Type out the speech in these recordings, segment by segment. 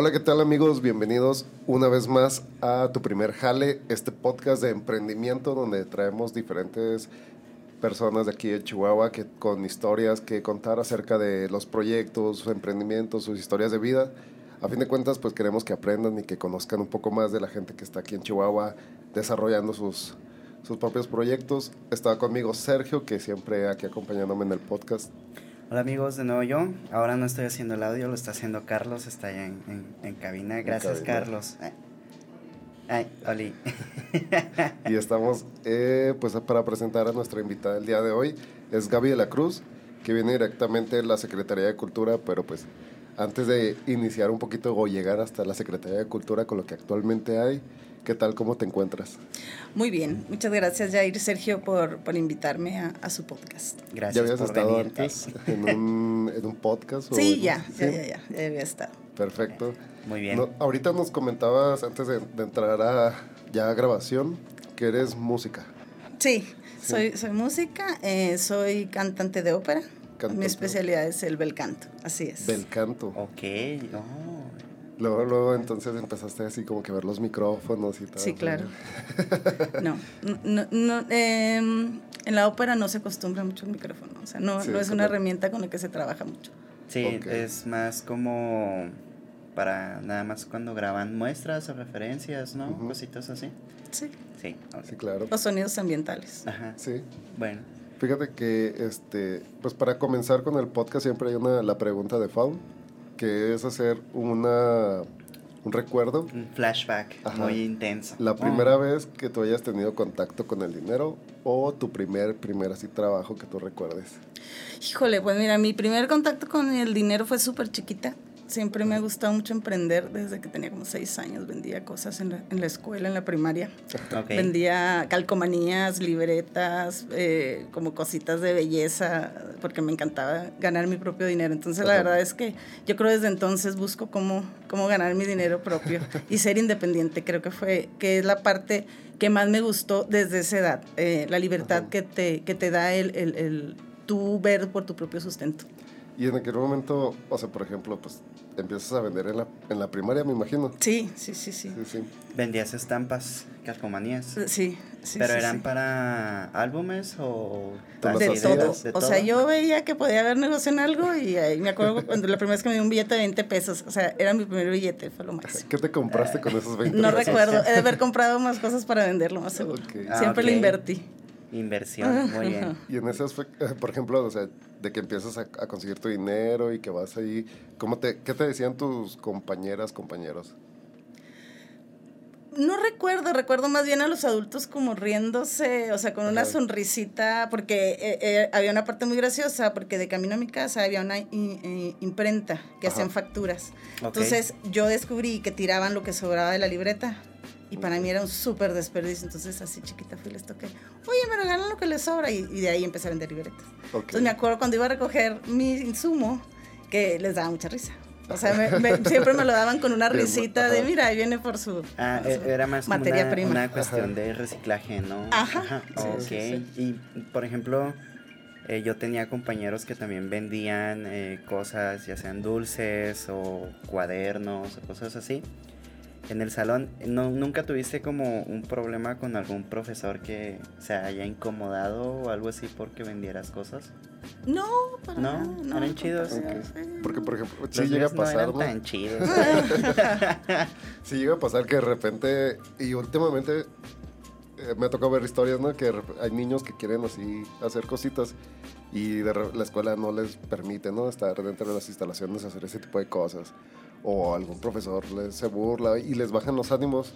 Hola, ¿qué tal amigos? Bienvenidos una vez más a Tu Primer Jale, este podcast de emprendimiento donde traemos diferentes personas de aquí de Chihuahua que, con historias que contar acerca de los proyectos, sus emprendimientos, sus historias de vida. A fin de cuentas, pues queremos que aprendan y que conozcan un poco más de la gente que está aquí en Chihuahua desarrollando sus, sus propios proyectos. Estaba conmigo Sergio, que siempre aquí acompañándome en el podcast. Hola amigos, de nuevo yo. Ahora no estoy haciendo el audio, lo está haciendo Carlos, está allá en, en, en cabina. Gracias, cabina. Carlos. Ay, Ay, Oli. Y estamos eh, pues para presentar a nuestra invitada el día de hoy. Es Gaby de la Cruz, que viene directamente de la Secretaría de Cultura, pero pues antes de iniciar un poquito o llegar hasta la Secretaría de Cultura con lo que actualmente hay, ¿qué tal? ¿Cómo te encuentras? Muy bien, muchas gracias Jair Sergio por, por invitarme a, a su podcast. Gracias ¿Ya habías por estado venir. antes en un, en un podcast? o Sí, en- ya, ya, ¿Sí? ya, ya, ya había estado. Perfecto. Muy bien. No, ahorita nos comentabas, antes de, de entrar a ya a grabación, que eres música. Sí, soy, soy música, eh, soy cantante de ópera. Cantante. Mi especialidad es el bel canto, así es. Del canto. Ok, oh. Luego, luego entonces empezaste así como que ver los micrófonos y tal. Sí, claro. No, no, no, em, en la ópera no se acostumbra mucho el micrófono, o sea, no, Sí, no es una herramienta con la que se trabaja mucho. Sí, es más como para nada más cuando graban muestras o referencias, ¿no? Ujú. Cositas así. Sí, Sí. Sí, claro. los sonidos ambientales. Ajá. Sí. Bueno, Fíjate que, este, pues para comenzar con el podcast siempre hay una, la pregunta de Faun, que es hacer una, un recuerdo. un flashback Ajá. muy intenso. La Oh. primera vez que tú hayas tenido contacto con el dinero o tu primer, primer así trabajo que tú recuerdes. Híjole, pues mira, mi primer contacto con el dinero fue súper chiquita. Siempre me ha gustado mucho emprender desde que tenía como seis años. Vendía cosas en la, en la escuela, en la primaria. Vendía calcomanías, libretas, eh, como cositas de belleza, porque me encantaba ganar mi propio dinero. Entonces, la verdad es que yo creo desde entonces busco cómo, cómo ganar mi dinero propio y ser independiente. Creo que fue, que es la parte que más me gustó desde esa edad. eh, la libertad Ajá. que te, que te da el, el, el tú ver por tu propio sustento. Y en aquel momento, o sea, por ejemplo, pues empiezas a vender en la, en la primaria, me imagino. Sí, sí, sí, sí. Sí, sí. Vendías estampas, calcomanías. Sí, sí. ¿Pero sí, eran sí. para álbumes o de todo. O sea, yo veía que podía haber negocio en algo y ahí me acuerdo cuando la primera vez que me dio un billete de 20 pesos. O sea, era mi primer billete, fue lo más. ¿Qué te compraste con esos 20 No pesos? recuerdo, he de haber comprado más cosas para venderlo, más seguro. Ok. Ah, Siempre lo invertí. Inversión, muy bien. Y en ese aspecto, eh, por ejemplo, o sea, de que empiezas a, a conseguir tu dinero y que vas ahí, ¿cómo te, ¿qué te decían tus compañeras, compañeros? No recuerdo, recuerdo más bien a los adultos como riéndose, o sea, con una sonrisita, porque eh, eh, había una parte muy graciosa, porque de camino a mi casa había una eh, imprenta que Ajá. hacían facturas. Entonces yo descubrí que tiraban lo que sobraba de la libreta. Y para mí era un súper desperdicio. Entonces así chiquita fui y les toqué. Oye, me regalan lo que les sobra. Y, y de ahí empecé a vender libretas. Ok. Entonces me acuerdo cuando iba a recoger mi insumo que les daba mucha risa. O sea, me- me- siempre me lo daban con una risita de, ajá. mira, ahí viene por su, Ah, por su era más materia una, prima. una cuestión de reciclaje, ¿no? Ajá, sí, ok. sí, Y, por ejemplo, eh, yo tenía compañeros que también vendían eh, cosas, ya sean dulces o cuadernos o cosas así. En el salón, ¿no, ¿nunca tuviste como un problema con algún profesor que se haya incomodado o algo así porque vendieras cosas? No, para No, nada, no. eran chidos. Porque, por ejemplo, sí llega a míos no pasar, eran tan chidos. Sí llega a pasar que de repente, y últimamente eh, me ha tocado ver historias, ¿no? Que hay niños que quieren así hacer cositas y de la escuela no les permite, ¿no? Estar dentro de las instalaciones, hacer ese tipo de cosas. O algún profesor les se burla y les bajan los ánimos,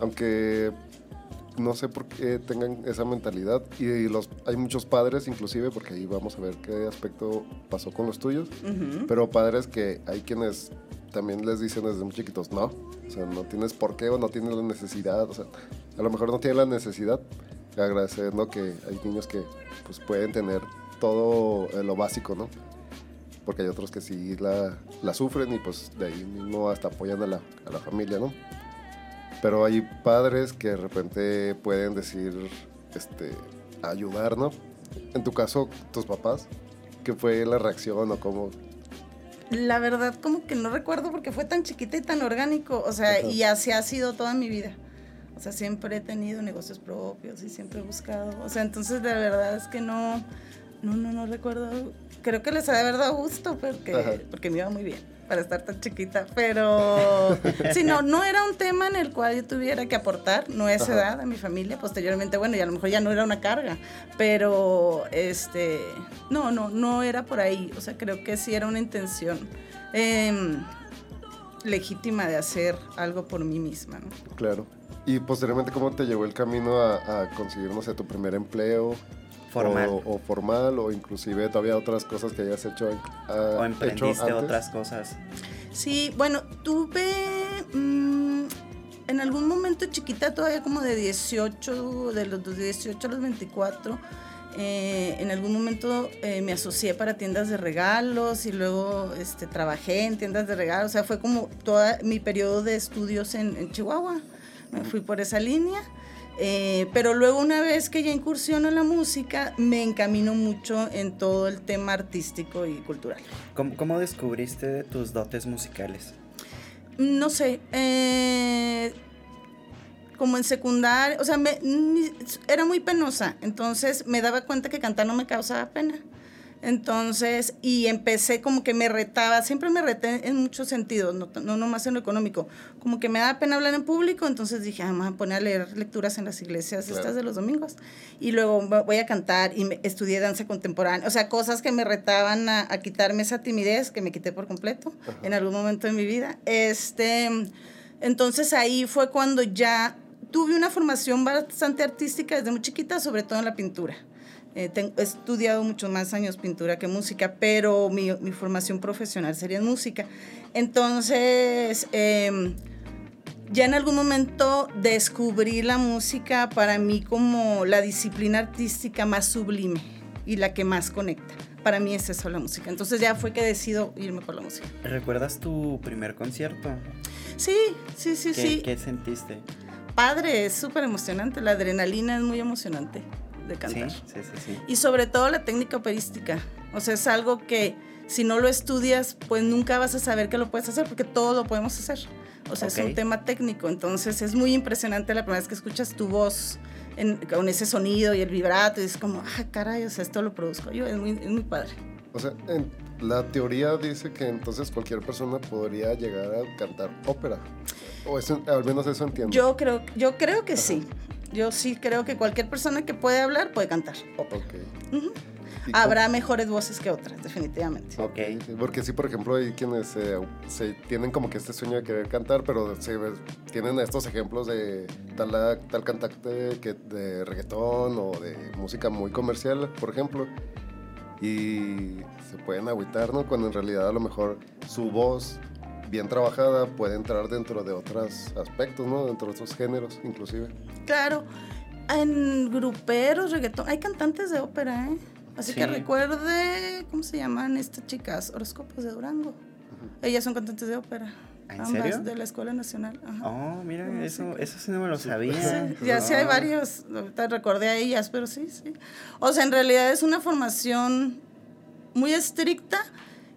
aunque no sé por qué tengan esa mentalidad. Y, los, hay muchos padres, inclusive, porque ahí vamos a ver qué aspecto pasó con los tuyos, Ujú. pero padres que hay quienes también les dicen desde muy chiquitos, no, o sea, no tienes por qué o no tienes la necesidad, o sea, a lo mejor no tienen la necesidad, agradeciendo que hay niños que pues pueden tener todo lo básico, ¿no? Porque hay otros que sí la, la sufren y pues de ahí mismo hasta apoyan a la, a la familia, ¿no? Pero hay padres que de repente pueden decir, este, ayudar, ¿no? En tu caso, tus papás, ¿qué fue la reacción o cómo? la verdad como que no recuerdo porque fue tan chiquita y tan orgánico, o sea, y así ha sido toda mi vida. O sea, siempre he tenido negocios propios y siempre he buscado. O sea, entonces la verdad es que no, no, no, no recuerdo. Creo que les ha de haber dado gusto porque, porque me iba muy bien para estar tan chiquita. Pero sí, no, no era un tema en el cual yo tuviera que aportar, no es edad a mi familia. Posteriormente, bueno, y a lo mejor ya no era una carga. Pero este, no, no, no era por ahí. O sea, creo que sí era una intención. Em, legítima de hacer algo por mí misma. ¿no? Claro. Y posteriormente, ¿cómo te llevó el camino a, conseguir, no sé, tu primer empleo? Formal. O, formal, o inclusive todavía otras cosas que hayas hecho. o emprendiste otras cosas. Sí, bueno, tuve mm, en algún momento chiquita, todavía como de 18, de los 18 a los 24. Eh, en algún momento eh, me asocié para tiendas de regalos y luego este, trabajé en tiendas de regalos. O sea, fue como todo mi periodo de estudios en Chihuahua me fui por esa línea. Eh, pero luego una vez que ya incursiono en la música, me encamino mucho en todo el tema artístico y cultural. ¿Cómo, descubriste tus dotes musicales? No sé, eh, como en secundaria, o sea, era muy penosa, entonces me daba cuenta que cantar no me causaba pena. Entonces, y empecé como que me retaba, siempre me reté en muchos sentidos, no, no nomás en lo económico, como que me da pena hablar en público, entonces dije, ah, me voy a poner a leer lecturas en las iglesias estas de los domingos, y luego voy a cantar y me, estudié danza contemporánea, o sea, cosas que me retaban a, quitarme esa timidez que me quité por completo en algún momento de mi vida. Este, entonces ahí fue cuando ya tuve una formación bastante artística desde muy chiquita, sobre todo en la pintura. Eh, he estudiado muchos más años pintura que música, pero mi, mi formación profesional sería en música. Entonces, em, ya en algún momento descubrí la música para mí como la disciplina artística más sublime y la que más conecta. Para mí es eso la música. Entonces ya fue que decido irme por la música. ¿Recuerdas tu primer concierto? Sí, sí, sí, sí. ¿Qué sentiste? Padre, es súper emocionante. La adrenalina es muy emocionante de cantar. Sí, sí, sí, Y sobre todo la técnica operística. O sea, es algo que si no lo estudias, pues nunca vas a saber que lo puedes hacer, porque todo lo podemos hacer. O sea, es un tema técnico. Entonces es muy impresionante la primera vez que escuchas tu voz con ese sonido y el vibrato. Y es como, ah, caray, o sea, esto lo produzco yo. Es muy, es muy padre. O sea, en la teoría dice que entonces cualquier persona podría llegar a cantar ópera. O eso, al menos eso entiendo. Yo creo, yo creo que sí. Yo sí creo que cualquier persona que puede hablar puede cantar Habrá mejores voces que otras, definitivamente. Ok. Porque sí, por ejemplo, hay quienes se tienen como que este sueño de querer cantar, pero se, tienen estos ejemplos de tal, tal cantante que, de reggaetón o de música muy comercial, por ejemplo. Y se pueden agüitar, ¿no? Cuando en realidad a lo mejor su voz bien trabajada puede entrar dentro de otros aspectos, ¿no? Dentro de otros géneros, inclusive. Claro. En gruperos, reggaetón, hay cantantes de ópera, ¿eh? Así que recuerde, ¿cómo se llaman estas chicas? Horóscopos de Durango. Ellas son cantantes de ópera. ¿En ambas serio? de la Escuela Nacional. Oh, mira, eso, eso sí no me lo sabía. Sí, ya sí hay varios, te recordé a ellas, pero sí, sí. O sea, en realidad es una formación muy estricta,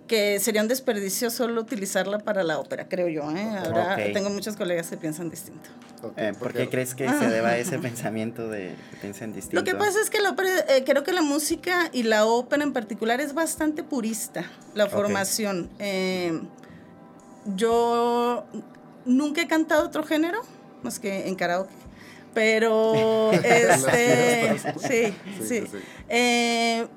que sería un desperdicio solo utilizarla para la ópera, creo yo. ¿eh? Ahora tengo muchos colegas que piensan distinto. Eh, ¿Por qué crees que se deba a ese pensamiento de que piensan distinto? Lo que pasa es que la ópera, eh, creo que la música y la ópera en particular es bastante purista, la formación. Eh, yo nunca he cantado otro género, más que en karaoke. Pero, este, sí, sí. sí. Eh,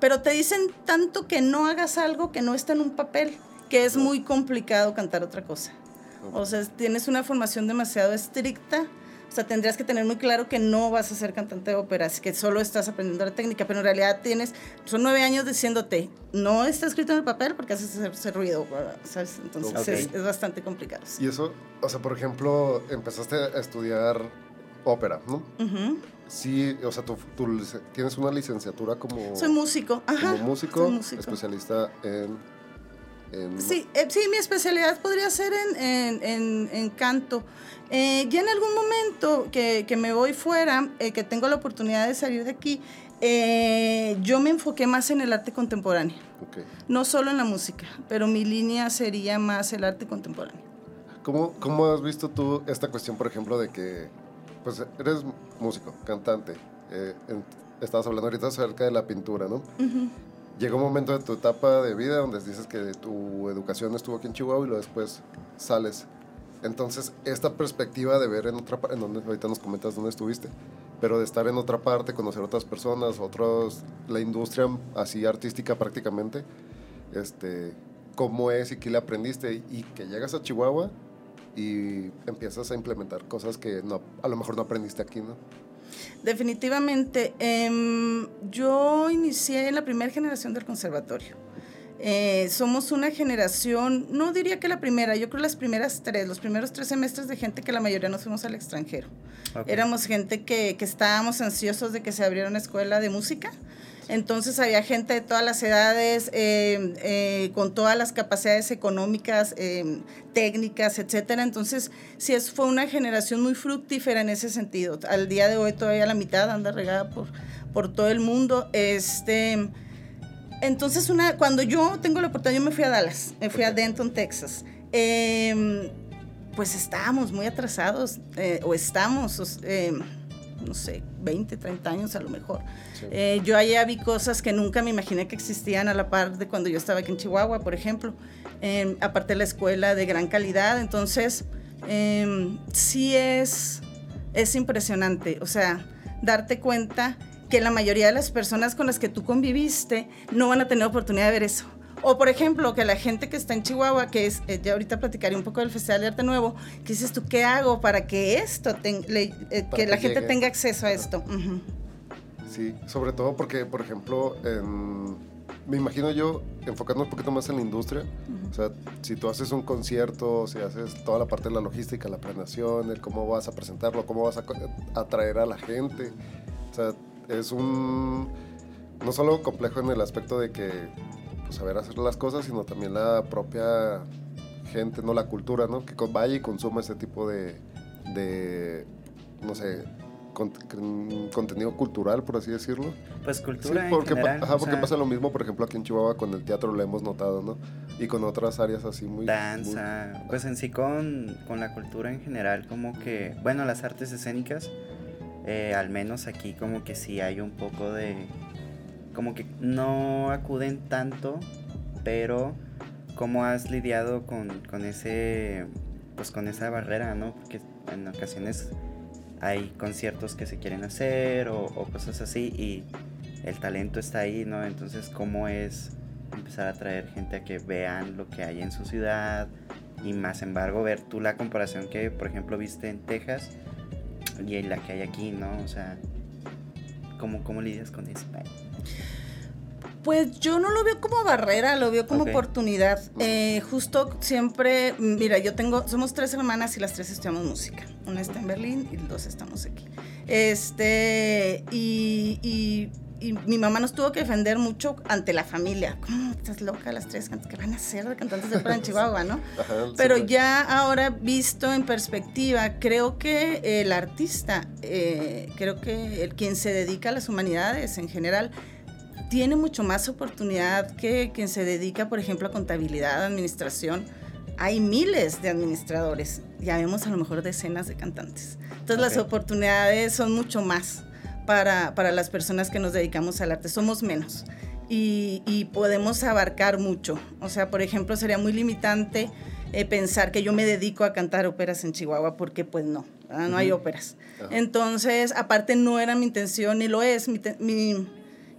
pero te dicen tanto que no hagas algo que no está en un papel, que es muy complicado cantar otra cosa. O sea, tienes una formación demasiado estricta. O sea, tendrías que tener muy claro que no vas a ser cantante de ópera, que solo estás aprendiendo la técnica, pero en realidad tienes, son nueve años diciéndote, no está escrito en el papel porque haces ese, ruido, ¿sabes? Entonces es, bastante complicado. Y eso, o sea, por ejemplo, empezaste a estudiar ópera, ¿no? Sí, o sea, tú, tienes una licenciatura como... Soy músico, ajá. Como músico, especialista en... Sí, eh, sí, mi especialidad podría ser en, canto. Eh, ya en algún momento que, me voy fuera, eh, que tengo la oportunidad de salir de aquí, Eh, yo me enfoqué más en el arte contemporáneo. Ok. No solo en la música, pero mi línea sería más el arte contemporáneo. ¿Cómo, ¿Cómo has visto tú esta cuestión, por ejemplo, de que pues eres músico, cantante? eh, en- estabas hablando ahorita acerca de la pintura, ¿no? Llegó un momento de tu etapa de vida donde dices que tu educación estuvo aquí en Chihuahua y luego después sales. Entonces, esta perspectiva de ver en otra parte, donde ahorita nos comentas dónde estuviste, pero de estar en otra parte, conocer otras personas, otros, la industria así artística prácticamente, este, cómo es y qué le aprendiste y que llegas a Chihuahua y empiezas a implementar cosas que no, a lo mejor no aprendiste aquí, ¿no? Definitivamente. em, yo inicié en la primera generación del conservatorio. Eh, somos una generación, no diría que la primera, yo creo las primeras tres, los primeros tres semestres de gente que la mayoría nos fuimos al extranjero. Éramos gente que, que estábamos ansiosos de que se abriera una escuela de música. Entonces había gente de todas las edades, eh, eh, con todas las capacidades económicas, eh, técnicas, etcétera. Entonces, sí, es, fue una generación muy fructífera en ese sentido. Al día de hoy todavía la mitad anda regada por, por todo el mundo. Este, entonces, una, cuando yo tengo la oportunidad, yo me fui a Dallas, me fui a Denton, Texas. Em, pues estábamos muy atrasados, eh, o estamos, os- em, no sé, 20, 30 años a lo mejor. Sí. Eh, yo allá vi cosas que nunca me imaginé que existían a la par de cuando yo estaba aquí en Chihuahua, por ejemplo. Em, aparte de la escuela de gran calidad, entonces em, sí es, es impresionante. O sea, darte cuenta que la mayoría de las personas con las que tú conviviste no van a tener oportunidad de ver eso. O por ejemplo, que la gente que está en Chihuahua, que es, eh, ya ahorita platicaré un poco del Festival de Arte Nuevo, que dices tú, ¿qué hago para que esto, ten- le- eh, Para que la gente tenga acceso a esto? Sí, sobre todo porque, por ejemplo, en- me imagino yo enfocando un poquito más en la industria. O sea, si tú haces un concierto, si haces toda la parte de la logística, la planeación, el cómo vas a presentarlo, cómo vas a atraer a la gente. O sea, es un. No solo complejo en el aspecto de que, pues, saber hacer las cosas, sino también la propia gente, no la cultura, ¿no? Que vaya y consuma ese tipo de. de no sé. con- con- contenido cultural, por así decirlo. Pues Sí, cultura en porque, pa- general. ajá, porque sea, pasa lo mismo, por ejemplo, aquí en Chihuahua con el teatro lo hemos notado, ¿no? Y con otras áreas así muy... danza, pues en sí con, con la cultura en general, como que, bueno, las artes escénicas, eh, al menos aquí como que sí hay un poco de, como que no acuden tanto, pero ¿cómo has lidiado con, con ese, pues con esa barrera, ¿no? Porque en ocasiones hay conciertos que se quieren hacer o, cosas así y el talento está ahí, ¿no? Entonces, ¿cómo es empezar a traer gente a que vean lo que hay en su ciudad y más embargo ver tú la comparación que, por ejemplo, viste en Texas y la que hay aquí, ¿no? O sea, ¿cómo, cómo lidias con eso? Pues yo no lo veo como barrera, lo veo como oportunidad. Eh, justo siempre, mira, yo tengo, somos tres hermanas y las tres estudiamos música. Una está en Berlín y dos estamos aquí. Este, y, y- y mi mamá nos tuvo que defender mucho ante la familia. ¿Cómo estás loca las tres? ¿Qué van a hacer de cantantes de ópera en Chihuahua, no? Pero ya ahora visto en perspectiva, creo que el artista, eh, creo que el quien se dedica a las humanidades en general, tiene mucho más oportunidad que quien se dedica, por ejemplo, a contabilidad, administración. Hay miles de administradores, ya vemos a lo mejor decenas de cantantes. Entonces las Ok. oportunidades son mucho más para, para las personas que nos dedicamos al arte, somos menos. Y, y podemos abarcar mucho. O sea, por ejemplo, sería muy limitante eh, pensar que yo me dedico a cantar óperas en Chihuahua, porque pues no, ¿verdad? no hay Ujú. óperas. Ajá. Entonces, aparte no era mi intención ni lo es. Mi mi-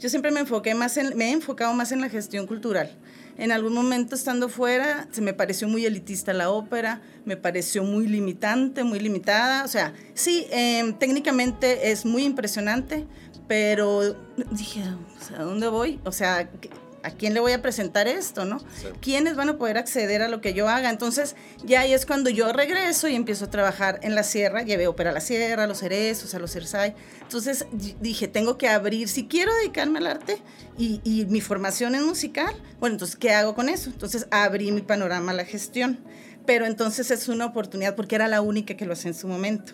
yo siempre me enfoqué más en, me he enfocado más en la gestión cultural. En algún momento estando fuera, se me pareció muy elitista la ópera, me pareció muy limitante, muy limitada. O sea, sí, em, técnicamente es muy impresionante, pero dije, ¿a dónde voy? O sea, ¿a quién le voy a presentar esto, no? Sí. ¿Quiénes van a poder acceder a lo que yo haga? Entonces, ya ahí es cuando yo regreso y empiezo a trabajar en la sierra. Llevé ópera a la sierra, a los cerezos, a los cersay. Entonces, dije, tengo que abrir, si quiero dedicarme al arte y, y mi formación es musical, bueno, entonces, ¿qué hago con eso? Entonces, abrí mi panorama a la gestión. Pero entonces es una oportunidad porque era la única que lo hacía en su momento.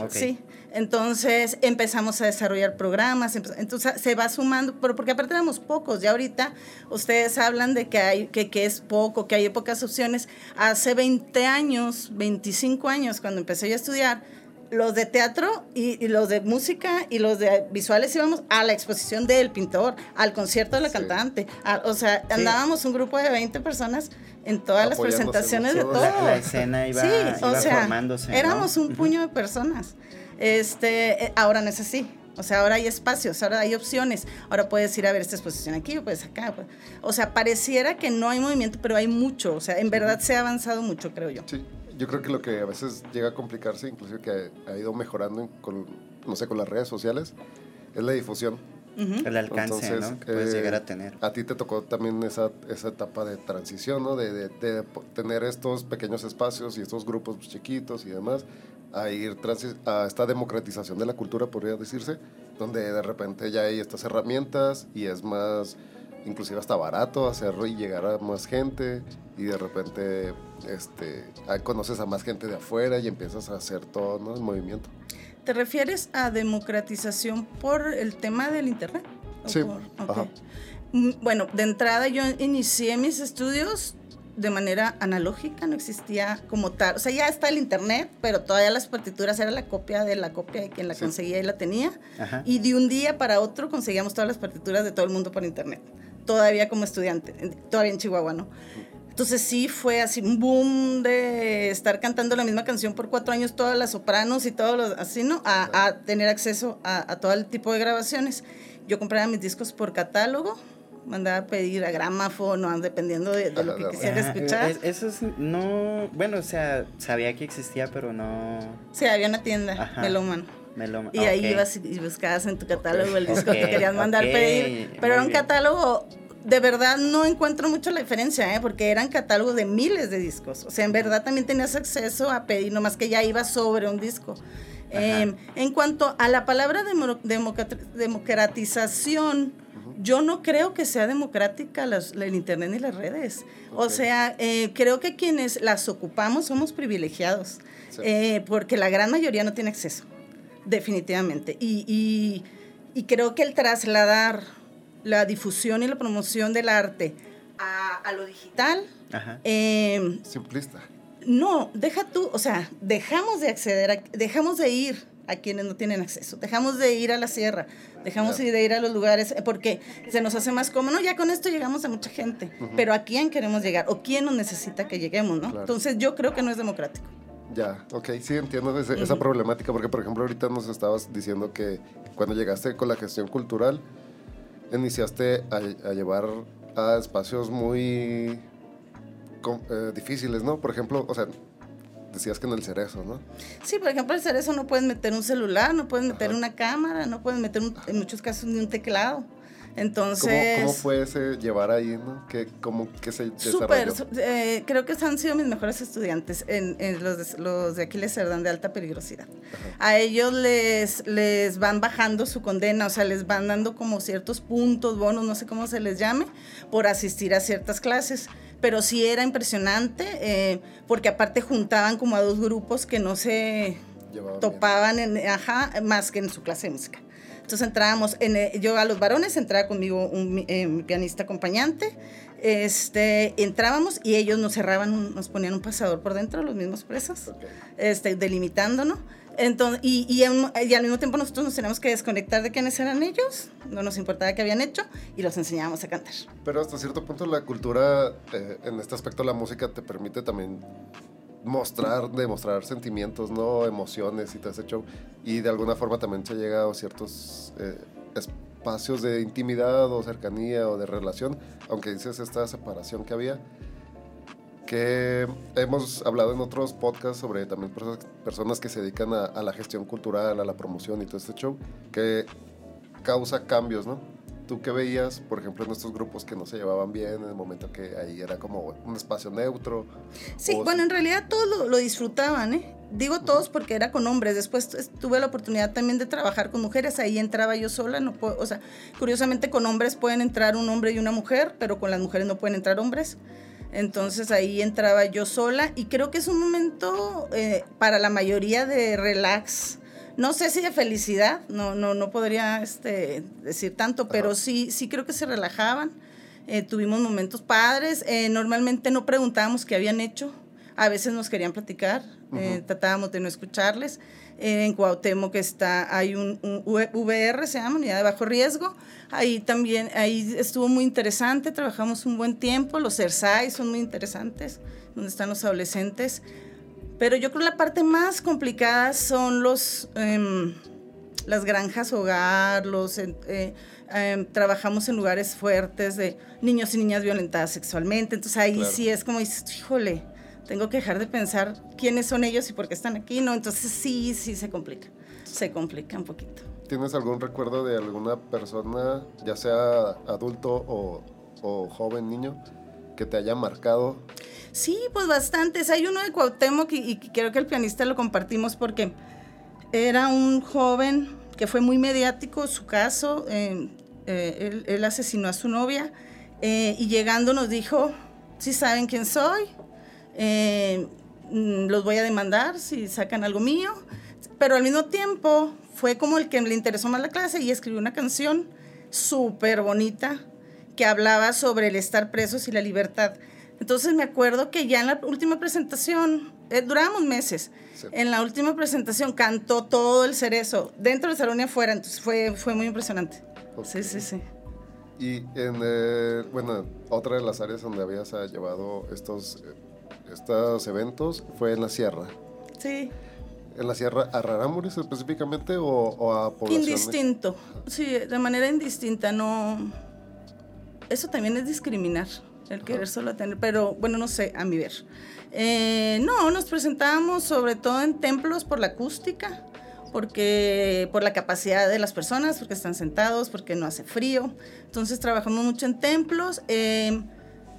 Ok. Sí, Entonces empezamos a desarrollar programas, entonces se va sumando, pero porque aparte éramos pocos, ya ahorita ustedes hablan de que, hay, que, que es poco, que hay pocas opciones. Hace 20 años, 25 años, cuando empecé yo a estudiar, los de teatro y, los de música y los de visuales íbamos a la exposición del pintor, al concierto de la cantante. o sea, andábamos un grupo de 20 personas en todas las presentaciones de todo. La, escena iba, sí, o sea, formándose. Éramos un puño de personas. Este, eh, ahora no es así. O sea, ahora hay espacios, ahora hay opciones. Ahora puedes ir a ver esta exposición aquí o puedes acá. Pues. O sea, pareciera que no hay movimiento, pero hay mucho. O sea, en verdad se ha avanzado mucho, creo yo. Sí, yo creo que lo que a veces llega a complicarse, inclusive que ha, ido mejorando con, no sé, con las redes sociales, es la difusión. El alcance ¿no? que puedes llegar a tener. A ti te tocó también esa, esa etapa de transición, ¿no? De, de, tener estos pequeños espacios y estos grupos chiquitos y demás, a ir a esta democratización de la cultura, podría decirse, donde de repente ya hay estas herramientas y es más, inclusive hasta barato hacerlo y llegar a más gente y de repente este, conoces a más gente de afuera y empiezas a hacer todo ¿no? el movimiento. ¿Te refieres a democratización por el tema del Internet? Sí. Mm, bueno, de entrada yo inicié mis estudios de manera analógica, no existía como tal. O sea, ya está el internet, pero todavía las partituras era la copia de la copia de quien la conseguía y la tenía. Y de un día para otro conseguíamos todas las partituras de todo el mundo por internet. Todavía como estudiante, todavía en Chihuahua, ¿no? Entonces sí fue así un boom de estar cantando la misma canción por cuatro años, todas las sopranos y todos los, así, ¿no? A, tener acceso a, todo el tipo de grabaciones. Yo compraba mis discos por catálogo, mandaba a pedir a gramáfono, dependiendo de, lo que quisiera escuchar. eso es, no, bueno, o sea, sabía que existía, pero no... Sí, había una tienda, Meloman. Y ahí ibas y buscabas en tu catálogo el disco que querías mandar pedir. Pero era un catálogo de verdad no encuentro mucho la diferencia, ¿eh? porque eran catálogos de miles de discos. O sea, en verdad también tenías acceso a pedir, nomás que ya iba sobre un disco. Em, en cuanto a la palabra democratización, yo no creo que sea democrática el Internet ni las redes. O sea, eh, creo que quienes las ocupamos somos privilegiados, eh, porque la gran mayoría no tiene acceso, definitivamente. y creo que el trasladar la difusión y la promoción del arte a, lo digital. Em, Simplista. No, deja tú, o sea, dejamos de acceder, dejamos de ir a quienes no tienen acceso, dejamos de ir a la sierra, dejamos de ir a los lugares, porque se nos hace más cómodo, ya con esto llegamos a mucha gente, pero ¿a quién queremos llegar? ¿O quién nos necesita que lleguemos, no? Entonces yo creo que no es democrático. Ya, ok, sí entiendo esa problemática, porque por ejemplo ahorita nos estabas diciendo que cuando llegaste con la gestión cultural, iniciaste a, llevar a espacios muy eh, difíciles, ¿no? Por ejemplo, o sea, decías que en el cerezo, ¿no? Sí, por ejemplo, el cerezo no puedes meter un celular, no puedes meter una cámara, no puedes meter en muchos casos ni un teclado. Entonces... ¿Cómo, fue ese llevar ahí, no? ¿Qué, cómo, qué se desarrolló? Eh, creo que han sido mis mejores estudiantes, en, los, de, los de Aquiles Cerdán de alta peligrosidad. A ellos les, les van bajando su condena, o sea, les van dando como ciertos puntos, bonos, no sé cómo se les llame, por asistir a ciertas clases pero sí era impresionante eh, porque aparte juntaban como a dos grupos que no se topaban en, ajá, más que en su clase de música. Entonces entrábamos, en, eh, yo a los varones entraba conmigo un eh, pianista acompañante, este, entrábamos y ellos nos cerraban, nos ponían un pasador por dentro, los mismos presos, este, delimitándonos. Entonces, y, y, al mismo tiempo nosotros nos teníamos que desconectar de quiénes eran ellos, no nos importaba qué habían hecho y los enseñábamos a cantar. Pero hasta cierto punto la cultura, eh, en este aspecto la música te permite también mostrar, demostrar sentimientos, ¿no? Emociones y todo ese show. Y de alguna forma también se llega a ciertos eh, espacios de intimidad o cercanía o de relación, aunque dices esta separación que había, que hemos hablado en otros podcasts sobre también personas, que se dedican a, a la gestión cultural, a la promoción y todo este show, que causa cambios, ¿no? ¿Tú qué veías, por ejemplo, en estos grupos que no se llevaban bien en el momento que ahí era como un espacio neutro? Sí, bueno, en realidad todos lo, disfrutaban, ¿eh? Digo todos porque era con hombres. Después tuve la oportunidad también de trabajar con mujeres. Ahí entraba yo sola. No puedo, o sea, curiosamente con hombres pueden entrar un hombre y una mujer, pero con las mujeres no pueden entrar hombres. Entonces ahí entraba yo sola y creo que es un momento eh, para la mayoría de relax no sé si de felicidad, no, no, no podría este, decir tanto, pero sí, sí creo que se relajaban. Eh, tuvimos momentos padres. Eh, normalmente no preguntábamos qué habían hecho. A veces nos querían platicar, eh, tratábamos de no escucharles. en Cuauhtémoc está, hay un, un, VR, se llama, unidad de bajo riesgo. Ahí también, ahí estuvo muy interesante, trabajamos un buen tiempo. Los CERSAI son muy interesantes, donde están los adolescentes. Pero yo creo que la parte más complicada son los, em, las granjas hogar, los, eh, em, trabajamos en lugares fuertes de niños y niñas violentadas sexualmente. Entonces ahí sí es como dices, híjole, tengo que dejar de pensar quiénes son ellos y por qué están aquí, ¿no? Entonces sí, sí se complica, se complica un poquito. ¿Tienes algún recuerdo de alguna persona, ya sea adulto o, o joven, niño, que te haya marcado Sí, pues bastantes. Hay uno de Cuauhtémoc y, creo que el pianista lo compartimos porque era un joven que fue muy mediático su caso. Eh, eh, él, asesinó a su novia eh, y llegando nos dijo, si saben quién soy, mm, los voy a demandar si sacan algo mío. Pero al mismo tiempo fue como el que le interesó más la clase y escribió una canción súper bonita que hablaba sobre el estar presos y la libertad. Entonces me acuerdo que ya en la última presentación, eh, durábamos meses, en la última presentación cantó todo el cerezo, dentro del salón y afuera, entonces fue, fue muy impresionante. Sí, sí, sí. Y en, eh, bueno, otra de las áreas donde habías ah, llevado estos, estos eventos fue en la sierra. Sí. ¿En la sierra a Rarámuris específicamente o, o a poblaciones? Indistinto, sí, de manera indistinta, no... Eso también es discriminar el querer solo tener, pero bueno, no sé, a mi ver. Eh, no, nos presentábamos sobre todo en templos por la acústica, porque por la capacidad de las personas, porque están sentados, porque no hace frío. Entonces trabajamos mucho en templos. Eh,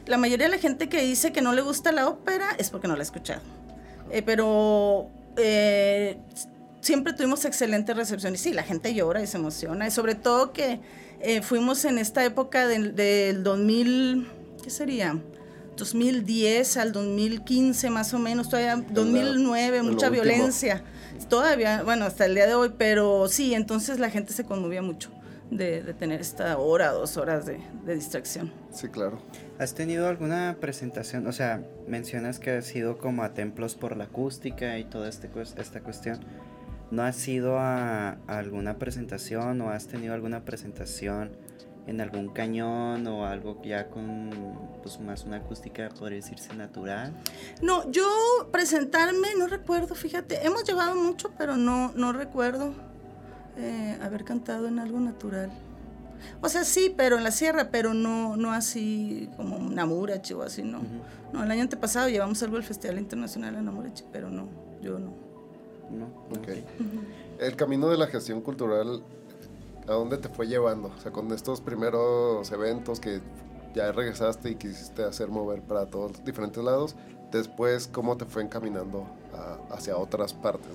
la mayoría de la gente que dice que no le gusta la ópera es porque no la ha escuchado. Eh, pero siempre tuvimos excelente recepción y sí, la gente llora y se emociona. Y sobre todo que fuimos en esta época del, del 2000 ¿qué sería? 2010 al 2015 más o menos, todavía 2009, mucha violencia. Todavía, bueno, hasta el día de hoy, pero sí, entonces la gente se conmovía mucho de, tener esta hora, dos horas de, distracción. Sí, claro. ¿Has tenido alguna presentación? O sea, mencionas que has ido como a templos por la acústica y toda este, esta cuestión. ¿No has ido a alguna presentación o has tenido alguna presentación? En algún cañón o algo ya con pues más una acústica podría decirse natural no yo presentarme no recuerdo fíjate hemos llevado mucho pero no no recuerdo eh, haber cantado en algo natural. O sea sí pero en la sierra pero no no así como Namurachi o así no. No el año antepasado llevamos algo al festival internacional en Namurachi pero no yo no. No okay. el camino de la gestión cultural ¿A dónde te fue llevando? O sea, con estos primeros eventos que ya regresaste y quisiste hacer mover para todos los diferentes lados, después, ¿cómo te fue encaminando hacia otras partes?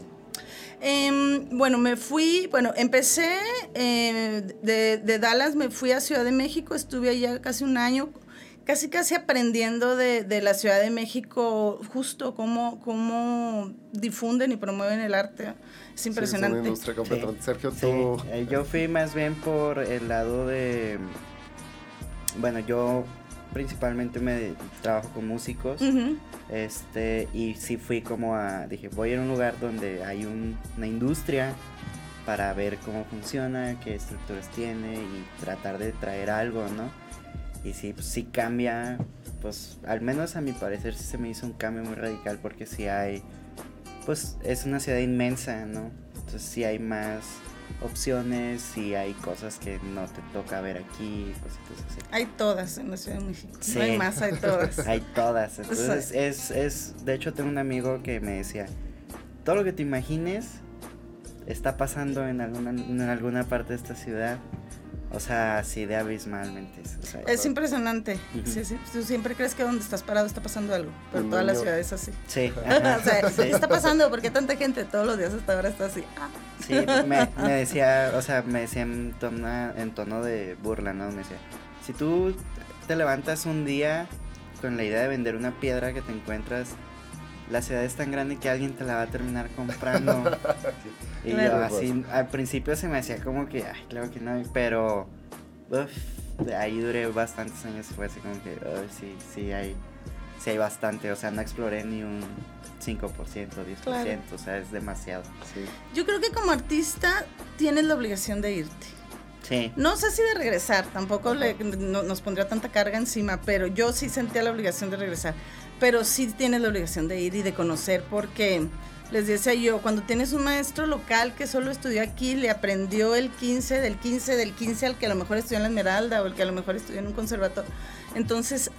Em, bueno, me fui, bueno, empecé eh, de, de, Dallas, me fui a Ciudad de México, estuve allá casi un año, casi casi aprendiendo de, de la Ciudad de México justo cómo, cómo difunden y promueven el arte es impresionante. Sergio, tú... Eh, yo fui más bien por el lado de... Bueno, yo principalmente me trabajo con músicos. Este, y sí fui como a, dije, voy a un lugar donde hay una industria para ver cómo funciona, qué estructuras tiene y tratar de traer algo, ¿no? Y sí, pues sí cambia, pues al menos a mi parecer sí se me hizo un cambio muy radical porque sí hay pues es una ciudad inmensa, ¿no? Entonces sí hay más opciones, sí hay cosas que no te toca ver aquí, cositas así. Hay todas en la Ciudad de México. Sí. No hay más, hay todas. hay todas. Entonces es, es, de hecho tengo un amigo que me decía, todo lo que te imagines está pasando en alguna, en alguna parte de esta ciudad. O sea, así de abismalmente. es impresionante. sí, sí. Tú siempre crees que donde estás parado está pasando algo, pero toda la ciudad es así. Sí. o sea, ¿qué está pasando? Porque tanta gente todos los días hasta ahora está así. Ah. Sí, me, me, decía, o sea, me decía en tono, en tono de burla, ¿no? Me decía, si tú te levantas un día con la idea de vender una piedra que te encuentras la ciudad es tan grande que alguien te la va a terminar comprando. y yo así, al principio se me hacía como que, ay, claro que no, pero uf, de ahí duré bastantes años, fue así como que, "Ay, sí, sí hay, sí hay bastante, o sea, no exploré ni un 5%, 10%, Claro. o sea, es demasiado. Sí. Yo creo que como artista tienes la obligación de irte. Sí, No sé si de regresar, tampoco le- no- nos pondría tanta carga encima, pero yo sí sentía la obligación de regresar. Pero sí tienes la obligación de ir y de conocer, porque les decía yo, cuando tienes un maestro local que solo estudió aquí, le aprendió el 15, del 15, del 15 al que a lo mejor estudió en la Esmeralda o el que a lo mejor estudió en un conservatorio. Entonces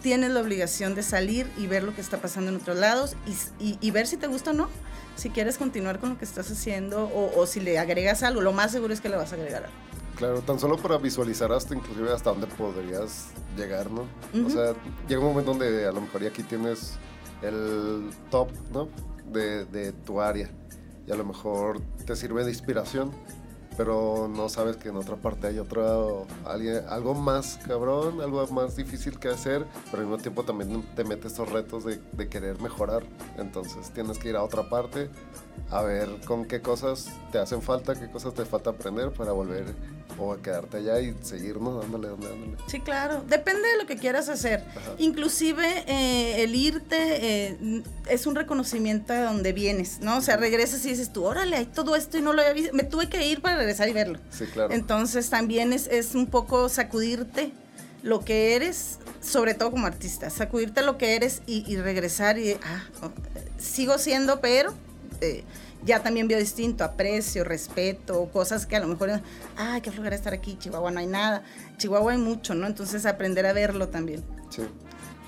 tienes la obligación de salir y ver lo que está pasando en otros lados y, ver si te gusta o no. Si quieres continuar con lo que estás haciendo o, o si le agregas algo, lo más seguro es que le vas a agregar algo. Claro, tan solo para visualizar hasta inclusive hasta dónde podrías llegar, ¿no? O sea, llega un momento donde a lo mejor aquí tienes el top, ¿no? De, de tu área. Y a lo mejor te sirve de inspiración, pero no sabes que en otra parte hay otro, alguien, algo más cabrón, algo más difícil que hacer, pero al mismo tiempo también te mete estos retos de, de querer mejorar. Entonces tienes que ir a otra parte a ver con qué cosas te hacen falta, qué cosas te falta aprender para volver o a quedarte allá y seguir, ¿no? Dándole, dándole, dándole. Sí, claro. Depende de lo que quieras hacer. Ajá. Inclusive eh, el irte eh, es un reconocimiento de donde vienes, ¿no? O sea, regresas y dices tú, órale, hay todo esto y no lo había visto. Me tuve que ir para regresar y verlo. Sí, claro. Entonces también es, es un poco sacudirte lo que eres, sobre todo como artista, sacudirte lo que eres y, y regresar y, ah, oh, sigo siendo, pero eh, ya también veo distinto, aprecio, respeto, cosas que a lo mejor, ay, qué flojera estar aquí, Chihuahua no hay nada, Chihuahua hay mucho, ¿no? Entonces aprender a verlo también. Sí.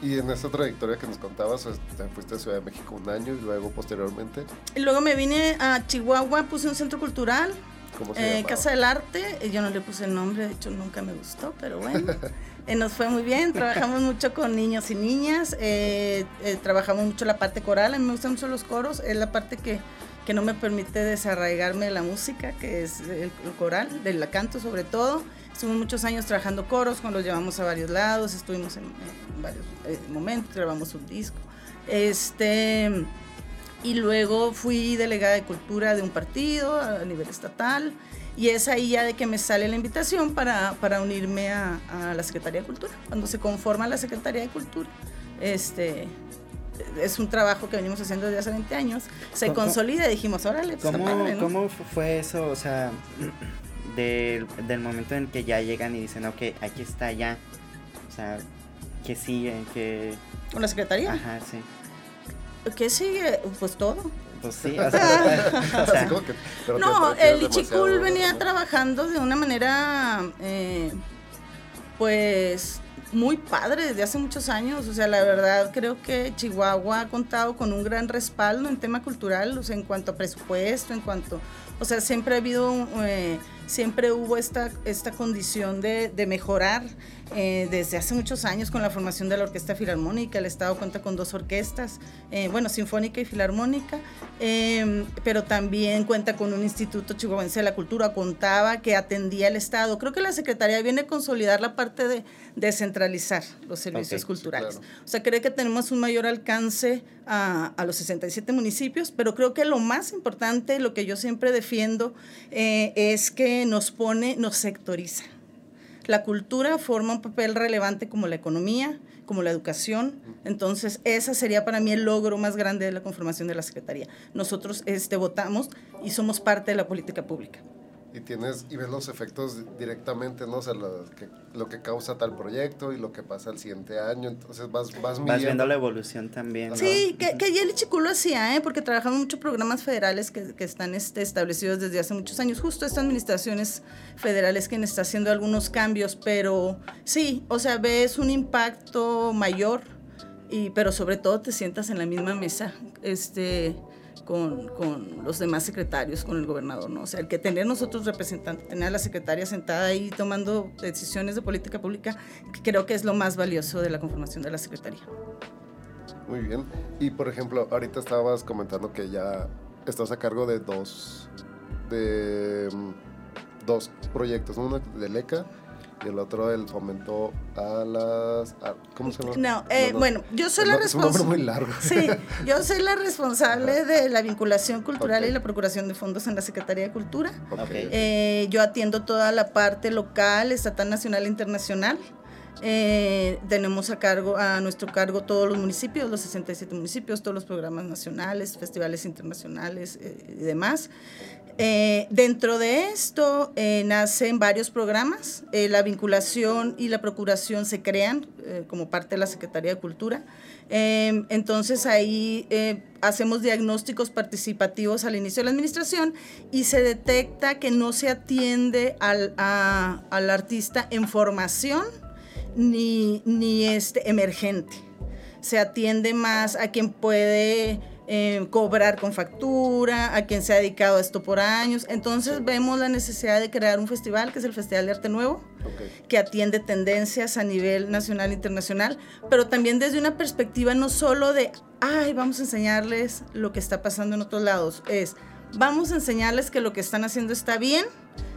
Y en esta trayectoria que nos contabas, este, fuiste a Ciudad de México un año y luego posteriormente, Y luego me vine a Chihuahua, puse un centro cultural, ¿cómo se Eh? Casa del Arte, eh, yo no le puse el nombre, de hecho nunca me gustó, pero bueno, eh, nos fue muy bien, trabajamos mucho con niños y niñas, eh, trabajamos mucho la parte coral, a mí me gustan mucho los coros, es la parte que, que no me permite desarraigarme de la música, que es el, el coral, del canto sobre todo. Estuvimos muchos años trabajando coros, cuando los llevamos a varios lados, estuvimos en, en varios momentos, grabamos un disco. Este, y luego fui delegada de cultura de un partido a nivel estatal y es ahí ya de que me sale la invitación para, para unirme a, a la Secretaría de Cultura. Cuando se conforma la Secretaría de Cultura, este, es un trabajo que venimos haciendo desde hace 20 años, se ¿Cómo- consolida y dijimos, órale, pues ¿Cómo, padre, ¿no? cómo fu- fue eso? O sea, del, del momento en que ya llegan y dicen, ok, aquí está ya. O sea, que sigue, que... Con la Secretaría. Ajá, sí. ¿Qué sigue? Pues todo. Pues sí, o sea, o Así sea, como que- pero No, el Ichikul venía ¿no? trabajando de una manera, eh, pues, muy padre desde hace muchos años. O sea, la verdad creo que Chihuahua ha contado con un gran respaldo en tema cultural, o sea, en cuanto a presupuesto, en cuanto, o sea, siempre ha habido, eh, siempre hubo esta, esta condición de, de mejorar eh, desde hace muchos años con la formación de la Orquesta Filarmónica. El Estado cuenta con dos orquestas, eh, bueno, Sinfónica y Filarmónica, eh, pero también cuenta con un Instituto Chihuahuense de la Cultura, contaba que atendía el Estado. Creo que la Secretaría viene a consolidar la parte de descentralizar los servicios sí, culturales. claro. O sea, creo que tenemos un mayor alcance a, a los 67 municipios, pero creo que lo más importante, lo que yo siempre defiendo, eh, es que nos pone, nos sectoriza. La cultura forma un papel relevante como la economía, como la educación. Entonces, ese sería para mí el logro más grande de la conformación de la Secretaría. Nosotros este, votamos y somos parte de la política pública. Y tienes, y ves los efectos directamente, ¿no? O sea, lo que, lo que causa tal proyecto y lo que pasa el siguiente año. Entonces vas, vas, vas viendo la evolución también. ¿no? Sí, que, que ya el Ichikul lo hacía, ¿eh? porque trabajamos muchos programas federales que, que están este, establecidos desde hace muchos años. Justo esta administración es federal es quien está haciendo algunos cambios, pero sí, o sea, ves un impacto mayor, y, pero sobre todo te sientas en la misma mesa este, con, los demás secretarios, con el gobernador, ¿no? O sea, el que tener nosotros representantes, tener a la secretaria sentada ahí tomando decisiones de política pública, creo que es lo más valioso de la conformación de la secretaría. Muy bien. Y por ejemplo, ahorita estabas comentando que ya estás a cargo de dos, de mm, dos proyectos, ¿no? uno de LECA y el otro el fomento a las... ¿Cómo se llama? No, eh, bueno, yo soy la responsable... Sí, yo soy la responsable de la vinculación cultural y la procuración de fondos en la Secretaría de Cultura. Eh, yo atiendo toda la parte local, estatal, nacional e internacional. Eh, tenemos a cargo a nuestro cargo todos los municipios, los 67 municipios, todos los programas nacionales, festivales internacionales y demás. Eh, dentro de esto eh, nacen varios programas. Eh, la vinculación y la procuración se crean como parte de la Secretaría de Cultura. entonces ahí hacemos diagnósticos participativos al inicio de la administración y se detecta que no se atiende al, al artista en formación ni, ni este emergente. Se atiende más a quien puede eh, cobrar con factura, a quien se ha dedicado a esto por años. Entonces vemos la necesidad de crear un festival, que es el Festival de Arte Nuevo, que atiende tendencias a nivel nacional e internacional, pero también desde una perspectiva no solo de, ay, vamos a enseñarles lo que está pasando en otros lados, es, vamos a enseñarles que lo que están haciendo está bien,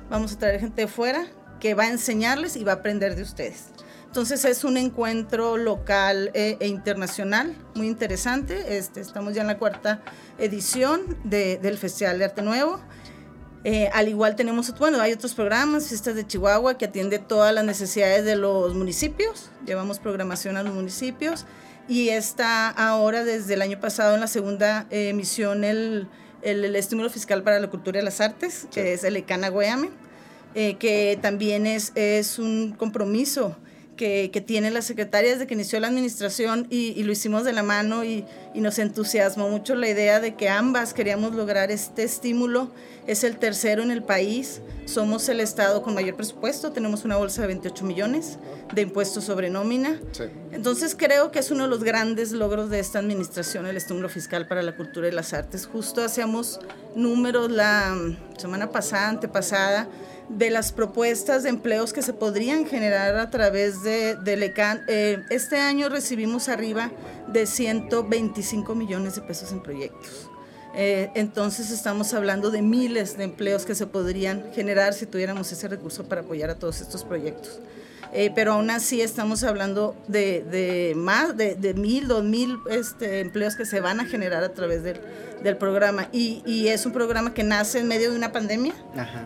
vamos a traer gente de fuera que va a enseñarles y va a aprender de ustedes. Entonces es un encuentro local e, e internacional muy interesante. Este, estamos ya en la cuarta edición del Festival de Arte Nuevo. Eh, al igual tenemos, bueno, hay otros programas, Fiestas de Chihuahua, que atiende todas las necesidades de los municipios. Llevamos programación a los municipios. Y está ahora, desde el año pasado, en la segunda emisión, el, el, estímulo fiscal para la cultura y las artes, que es el ECANA Guayame, eh, que también es, es un compromiso que, tiene la secretaria desde que inició la administración y, lo hicimos de la mano y, nos entusiasmó mucho la idea de que ambas queríamos lograr este estímulo. Es el tercero en el país, somos el estado con mayor presupuesto, tenemos una bolsa de 28 millones de impuestos sobre nómina. Entonces creo que es uno de los grandes logros de esta administración, el estímulo fiscal para la cultura y las artes. Justo hacíamos números la semana pasada, antepasada de las propuestas de empleos que se podrían generar a través de, de LECAN. Eh, este año recibimos arriba de 125 millones de pesos en proyectos. Eh, entonces estamos hablando de miles de empleos que se podrían generar si tuviéramos ese recurso para apoyar a todos estos proyectos. Eh, pero aún así estamos hablando de, de más de, de, mil, dos mil este, empleos que se van a generar a través del, del programa. Y, y, es un programa que nace en medio de una pandemia.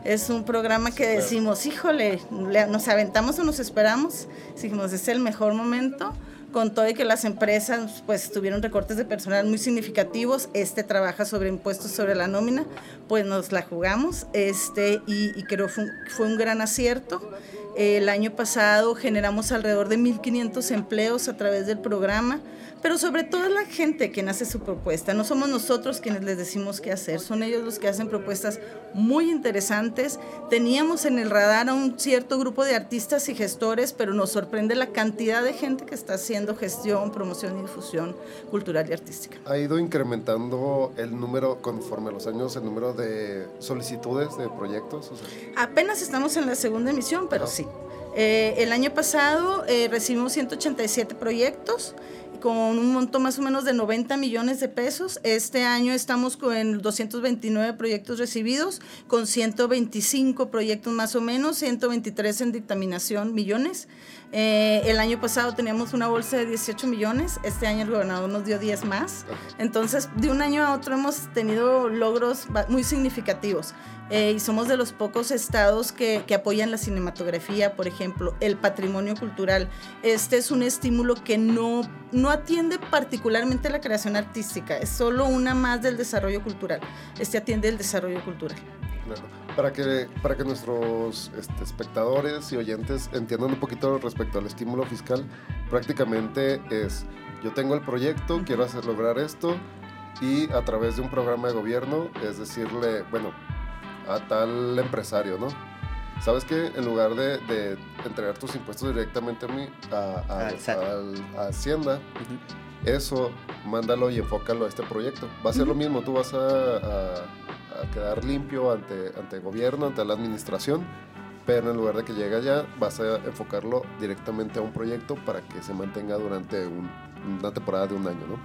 Es un programa que decimos, híjole, nos aventamos o nos esperamos. Dijimos, es el mejor momento con todo y que las empresas pues tuvieron recortes de personal muy significativos, este trabaja sobre impuestos sobre la nómina, pues nos la jugamos este, y, y creo fue fue un gran acierto. El año pasado generamos alrededor de 1.500 empleos a través del programa, pero sobre todo la gente quien hace su propuesta. No somos nosotros quienes les decimos qué hacer, son ellos los que hacen propuestas muy interesantes. Teníamos en el radar a un cierto grupo de artistas y gestores, pero nos sorprende la cantidad de gente que está haciendo gestión, promoción y difusión cultural y artística. ¿Ha ido incrementando el número, conforme a los años, el número de solicitudes de proyectos? Apenas estamos en la segunda emisión, pero sí. Eh, el año pasado eh, recibimos 187 proyectos con un monto más o menos de 90 millones de pesos. Este año estamos con 229 proyectos recibidos, con 125 proyectos más o menos, 123 en dictaminación millones. Eh, el año pasado teníamos una bolsa de 18 millones, este año el gobernador nos dio 10 más. Entonces, de un año a otro hemos tenido logros muy significativos. Eh, y somos de los pocos estados que, que, apoyan la cinematografía, por ejemplo, el patrimonio cultural. Este es un estímulo que no, no atiende particularmente la creación artística, es solo una más del desarrollo cultural. Este atiende el desarrollo cultural. Para que, para que nuestros este, espectadores y oyentes entiendan un poquito respecto al estímulo fiscal, prácticamente es, yo tengo el proyecto, quiero hacer lograr esto, y a través de un programa de gobierno, es decirle, bueno, a tal empresario, ¿no? ¿Sabes qué? En lugar de, de entregar tus impuestos directamente a mí, a, a, Hacienda, eso mándalo y enfócalo a este proyecto. Va a ser lo mismo, tú vas a, quedar limpio ante, ante el gobierno, ante la administración, pero en lugar de que llegue allá, vas a enfocarlo directamente a un proyecto para que se mantenga durante una temporada de un año, ¿no?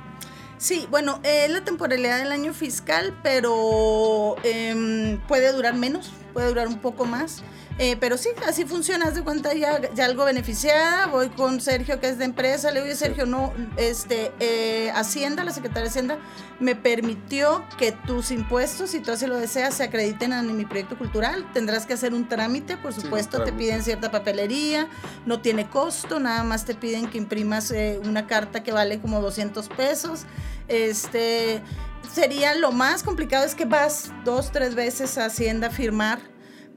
Sí, bueno, es la temporalidad del año fiscal, pero em, puede durar menos. Puede durar un poco más. Eh, pero sí, así funciona, haz de cuenta ya, ya algo beneficiada. Voy con Sergio, que es de empresa. Le digo, Sergio, no, este, eh, Hacienda, la Secretaría de Hacienda, me permitió que tus impuestos, si tú así lo deseas, se acrediten en mi proyecto cultural. Tendrás que hacer un trámite, por supuesto, te piden cierta papelería, no tiene costo, nada más te piden que imprimas eh, una carta que vale como 200 pesos. Este, sería lo más complicado es que vas dos, tres veces a Hacienda a firmar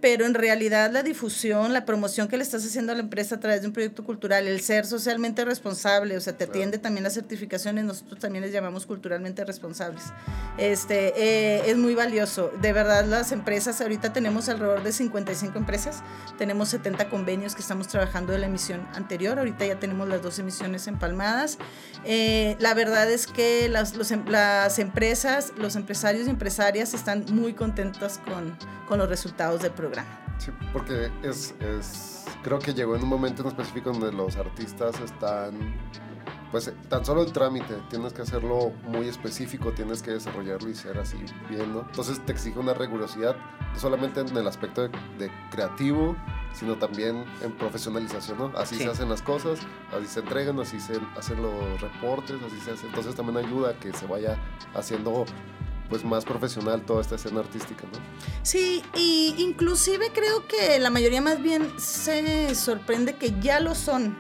pero en realidad la difusión, la promoción que le estás haciendo a la empresa a través de un proyecto cultural, el ser socialmente responsable, o sea, te atiende también las certificaciones, nosotros también les llamamos culturalmente responsables, este, eh, es muy valioso. De verdad, las empresas, ahorita tenemos alrededor de 55 empresas, tenemos 70 convenios que estamos trabajando de la emisión anterior, ahorita ya tenemos las dos emisiones empalmadas. Eh, la verdad es que las, em, las empresas, los empresarios y empresarias están muy contentos con, con los resultados del programa. Sí, porque es, es, creo que llegó en un momento en específico donde los artistas están, pues tan solo el trámite, tienes que hacerlo muy específico, tienes que desarrollarlo y ser así bien, ¿no? Entonces te exige una rigurosidad, no solamente en el aspecto de, creativo, sino también en profesionalización, ¿no? Así se hacen las cosas, así se entregan, así se hacen los reportes, así se hace. Entonces también ayuda a que se vaya haciendo pues más profesional toda esta escena artística, ¿no? Sí, y inclusive creo que la mayoría más bien se sorprende que ya lo son.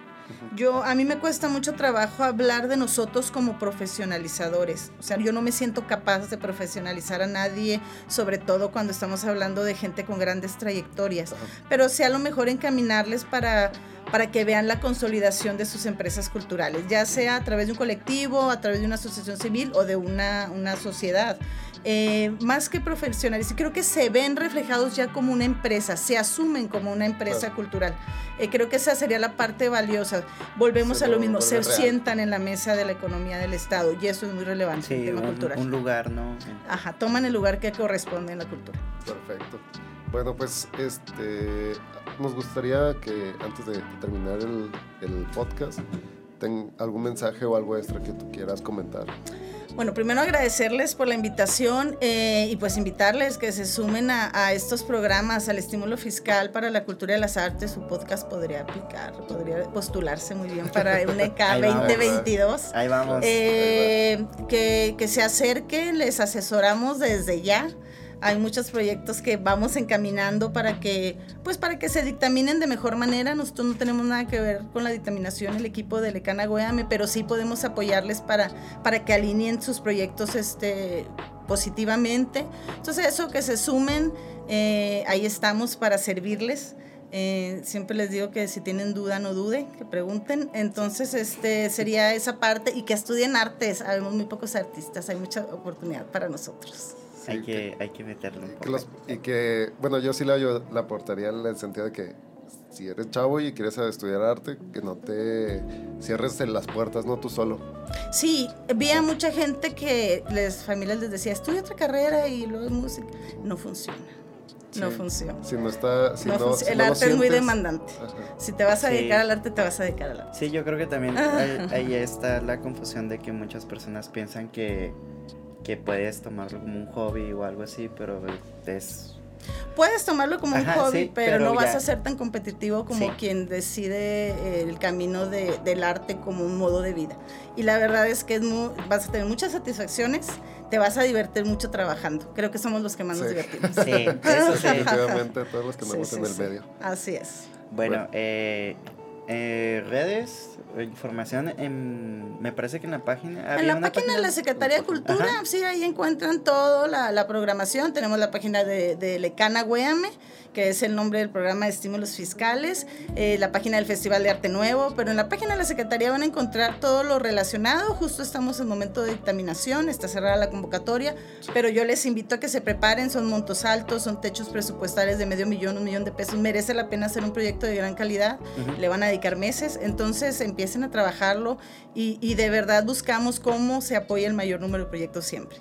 Yo, a mí me cuesta mucho trabajo hablar de nosotros como profesionalizadores. O sea, yo no me siento capaz de profesionalizar a nadie, sobre todo cuando estamos hablando de gente con grandes trayectorias. Pero sí a lo mejor encaminarles para para que vean la consolidación de sus empresas culturales, ya sea a través de un colectivo, a través de una asociación civil o de una, una sociedad. Eh, más que profesionales, y creo que se ven reflejados ya como una empresa, se asumen como una empresa cultural. Eh, creo que esa sería la parte valiosa. Volvemos a lo mismo, se sientan en la mesa de la economía del Estado y eso es muy relevante en el tema un, cultural. Un lugar, ¿no? Ajá, toman el lugar que corresponde en la cultura. Perfecto. Bueno, pues este nos gustaría que antes de terminar el, el podcast, ten algún mensaje o algo extra que tú quieras comentar. Bueno, primero agradecerles por la invitación eh, y pues invitarles que se sumen a, estos programas, al estímulo fiscal para la cultura y las artes. Su podcast podría aplicar, podría postularse muy bien para un EK 2022. Ahí vamos. Eh, que, que se acerquen, les asesoramos desde ya hay muchos proyectos que vamos encaminando para que, pues para que se dictaminen de mejor manera. Nosotros no tenemos nada que ver con la dictaminación, el equipo de Lecana Goeame, pero sí podemos apoyarles para, para que alineen sus proyectos este, positivamente. Entonces eso, que se sumen, eh, ahí estamos para servirles. Eh, siempre les digo que si tienen duda, no dude, que pregunten. Entonces, este sería esa parte y que estudien artes. Habemos muy pocos artistas, hay mucha oportunidad para nosotros hay, que, hay que meterlo y que, bueno, yo sí la, yo la aportaría en el sentido de que si eres chavo y quieres estudiar arte, que no te cierres en las puertas, no tú solo. Sí, vi a mucha gente que las familias les decía, estudia otra carrera y luego música. No funciona. No funciona. Si no está, si no, el arte es muy demandante. Si te vas a dedicar al arte, te vas a dedicar al arte. Sí, yo creo que también ahí está la confusión de que muchas personas piensan que que puedes tomarlo como un hobby o algo así, pero es... Puedes tomarlo como un hobby, pero, no vas a ser tan competitivo como quien decide eh, el camino de, del arte como un modo de vida. Y la verdad es que es vas a tener muchas satisfacciones, te vas a divertir mucho trabajando. Creo que somos los que más nos divertimos. Sí, eso sí. Definitivamente, todos los que nos en el medio. Así es. Bueno, Eh, eh, redes, información, en, me parece que en la página... En la página, de la Secretaría de Cultura, sí, ahí encuentran toda la, la, programación. Tenemos la página de, de Lecana Gueame que es el nombre del programa de estímulos fiscales, eh, la página del Festival de Arte Nuevo, pero en la página de la Secretaría van a encontrar todo lo relacionado. Justo estamos en momento de dictaminación, está cerrada la convocatoria, pero yo les invito a que se preparen, son montos altos, son techos presupuestales de medio millón, un millón de pesos, merece la pena hacer un proyecto de gran calidad, le van a dedicar meses, entonces empiecen a trabajarlo y, y de verdad buscamos cómo se apoya el mayor número de proyectos siempre.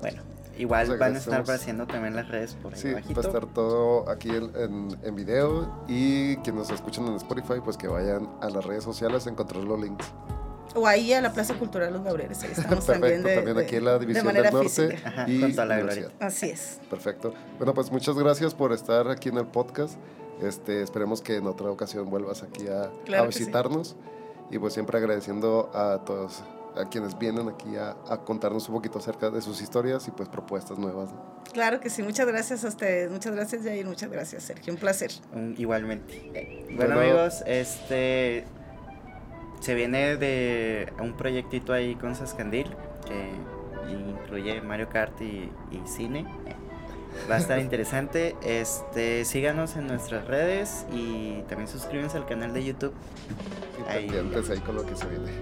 bueno. Igual van a estar apareciendo también las redes por ahí Sí, va a estar todo aquí en, en, video y quienes nos escuchan en Spotify, pues que vayan a las redes sociales a encontrar los links. O ahí a la Plaza Cultural Los Laureles, ahí estamos Perfecto, también de, también de- aquí en la de División manera del Norte. Ajá, y junto a la Universidad. Así es. Perfecto. Bueno, pues muchas gracias por estar aquí en el podcast. Este, esperemos que en otra ocasión vuelvas aquí a, Claro a que sí. visitarnos. Y pues siempre agradeciendo a todos, a quienes vienen aquí a, a contarnos un poquito acerca de sus historias y pues propuestas nuevas. ¿no? Claro que sí. Muchas gracias a ustedes. Muchas gracias, Jair. Muchas gracias, Sergio. Un placer. Un- igualmente. Bueno. Bueno, amigos, este se viene de un proyectito ahí con Sascandil que incluye Mario Kart y, y cine. Va a estar interesante. Este, síganos en nuestras redes y también suscríbanse al canal de YouTube. Y Ahí. ahí con lo que se viene.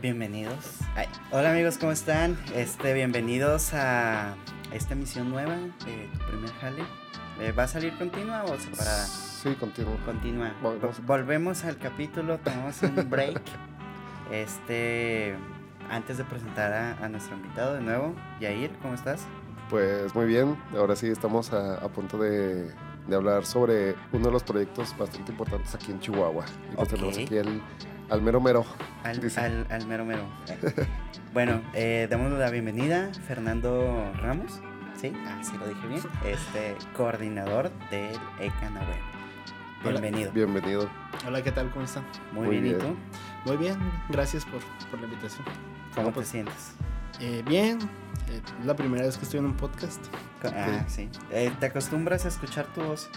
Bienvenidos. Ay, Hola amigos, ¿cómo están? Este, bienvenidos a esta emisión nueva de tu primer jale. Eh, ¿Va a salir continua o separada? Sí, continúo. Continua. Volvemos. Vol- Volvemos al capítulo, tomamos un break. Este, antes de presentar a, a nuestro invitado de nuevo, Yair, ¿cómo estás? Pues muy bien, ahora sí estamos a, a punto de, de hablar sobre uno de los proyectos bastante importantes aquí en Chihuahua. Y pues tenemos aquí el, al mero mero. Al, Dice. al, al mero mero. bueno, eh, damos la bienvenida, Fernando Ramos. ¿Sí? Ah, sí lo dije bien. Este, coordinador del ECANAWE. Hola. Bienvenido. Bienvenido. Hola, ¿qué tal? ¿Cómo están? Muy, Muy bien, ¿y tú? Muy bien, gracias por, por la invitación. ¿Cómo pues, te sientes? Eh, bien, eh, es la primera vez que estoy en un podcast. Ah, sí. Eh, ¿Te acostumbras a escuchar tu voz?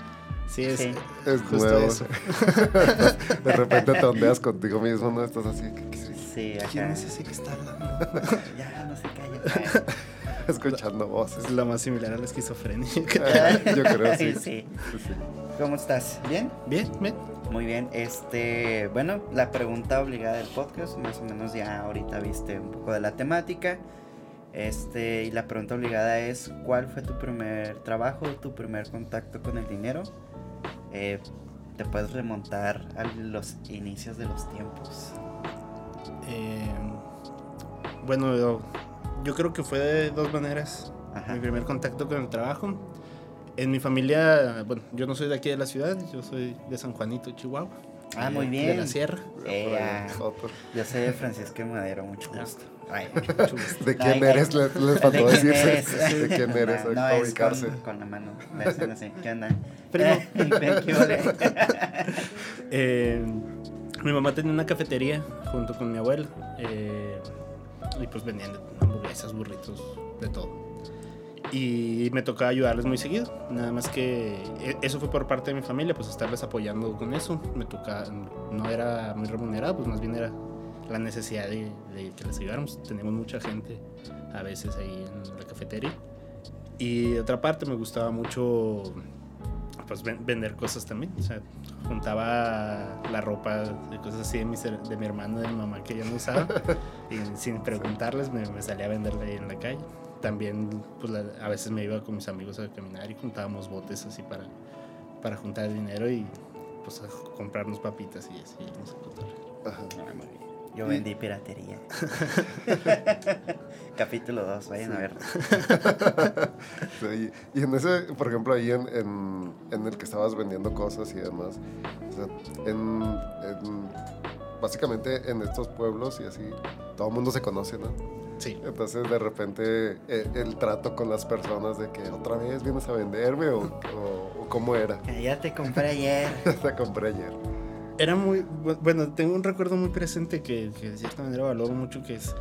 Sí, es, Sí. eh, Es justo nuevo. eso. de repente te ondeas contigo mismo, ¿no? Estás así, ¿qué- qué- Sí, ¿Quién ajá. es ese que está hablando? ya, no se calla. escuchando voces. Es lo más similar a la esquizofrenia. Yo creo. Sí, sí. ¿Cómo estás? ¿Bien? bien, bien. Muy bien, este, bueno, la pregunta obligada del podcast, más o menos ya ahorita viste un poco de la temática. Este, y la pregunta obligada es, ¿cuál fue tu primer trabajo, tu primer contacto con el dinero? Eh, te puedes remontar a los inicios de los tiempos. Eh, bueno, yo, yo creo que fue de dos maneras. Ajá. Mi primer contacto con el trabajo. En mi familia, bueno, yo no soy de aquí de la ciudad, yo soy de San Juanito, Chihuahua. Ah, eh, muy De bien. la sierra. Eh, ah. Yo soy de Francisco Madero, mucho gusto. Ay. Mucho gusto. ¿De quién eres? Les, les faltó ¿De quién decirse. eres? ¿De quién eres? No, no, es ubicarse. con, con la mano. Así. ¿Qué onda? Primo. Eh, ¿qué ole? Eh, mi mamá tenía una cafetería junto con mi abuela. eh, y pues vendían hamburguesas, burritos, de todo. Y me tocaba ayudarles muy seguido. Nada más que e- eso fue por parte de mi familia, pues estarles apoyando con eso. Me toca, no era muy remunerado, pues más bien era la necesidad de, de que les ayudáramos. Teníamos mucha gente a veces ahí en la cafetería. Y de otra parte me gustaba mucho pues ven- vender cosas también. O sea, juntaba la ropa de cosas así de mi, de mi hermano, de mi mamá que ya no usaba. y sin preguntarles me, me salía a venderla ahí en la calle. También pues la- a veces me iba con mis amigos a caminar y juntábamos botes así para, para juntar dinero y pues a comprarnos papitas y así. no sé. Ajá. Yo vendí piratería. Capítulo 2, vayan a ver. Sí, y en ese, por ejemplo, ahí en, en, en el que estabas vendiendo cosas y demás, o sea, en, en- básicamente en estos pueblos y así, todo el mundo se conoce, ¿no? Sí. Entonces de repente eh, el, trato con las personas de que otra vez vienes a venderme o, o- o cómo era. Ya te compré ayer. Te compré ayer. Era muy, bu- bueno, tengo un recuerdo muy presente que, que de cierta manera valoro mucho, que es,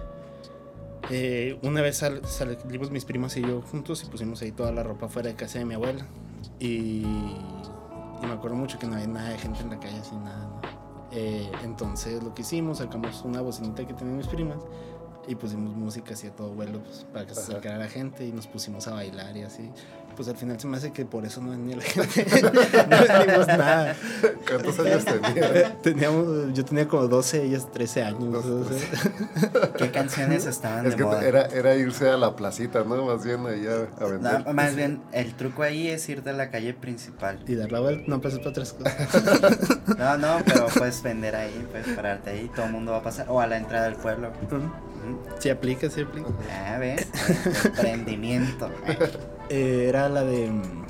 eh, una vez sal- salimos mis primas y yo juntos y pusimos ahí toda la ropa fuera de casa de mi abuela. Y, y me acuerdo mucho que no había nada de gente en la calle, así nada. ¿no? Eh, entonces lo que hicimos, sacamos una bocinita que tenían mis primas y pusimos música así a todo vuelo pues, para que se acercara la gente y nos pusimos a bailar y así. Pues al final se me hace que por eso no venía la gente. no vendimos nada. ¿Cuántos años tenía? Teníamos, yo tenía como 12, ellas 13 años. ¿Qué canciones estaban Es de que moda? era, era irse a la placita, ¿no? Más bien ahí a, a vender. No, más bien, el truco ahí es ir de la calle principal. Y dar la vuelta, no pasé para otras cosas. No, no, pero puedes vender ahí, puedes pararte ahí, todo el mundo va a pasar. O a la entrada del pueblo. Sí aplica, sí aplica. Ah, ¿ves? Emprendimiento. Eh, era la de. mm,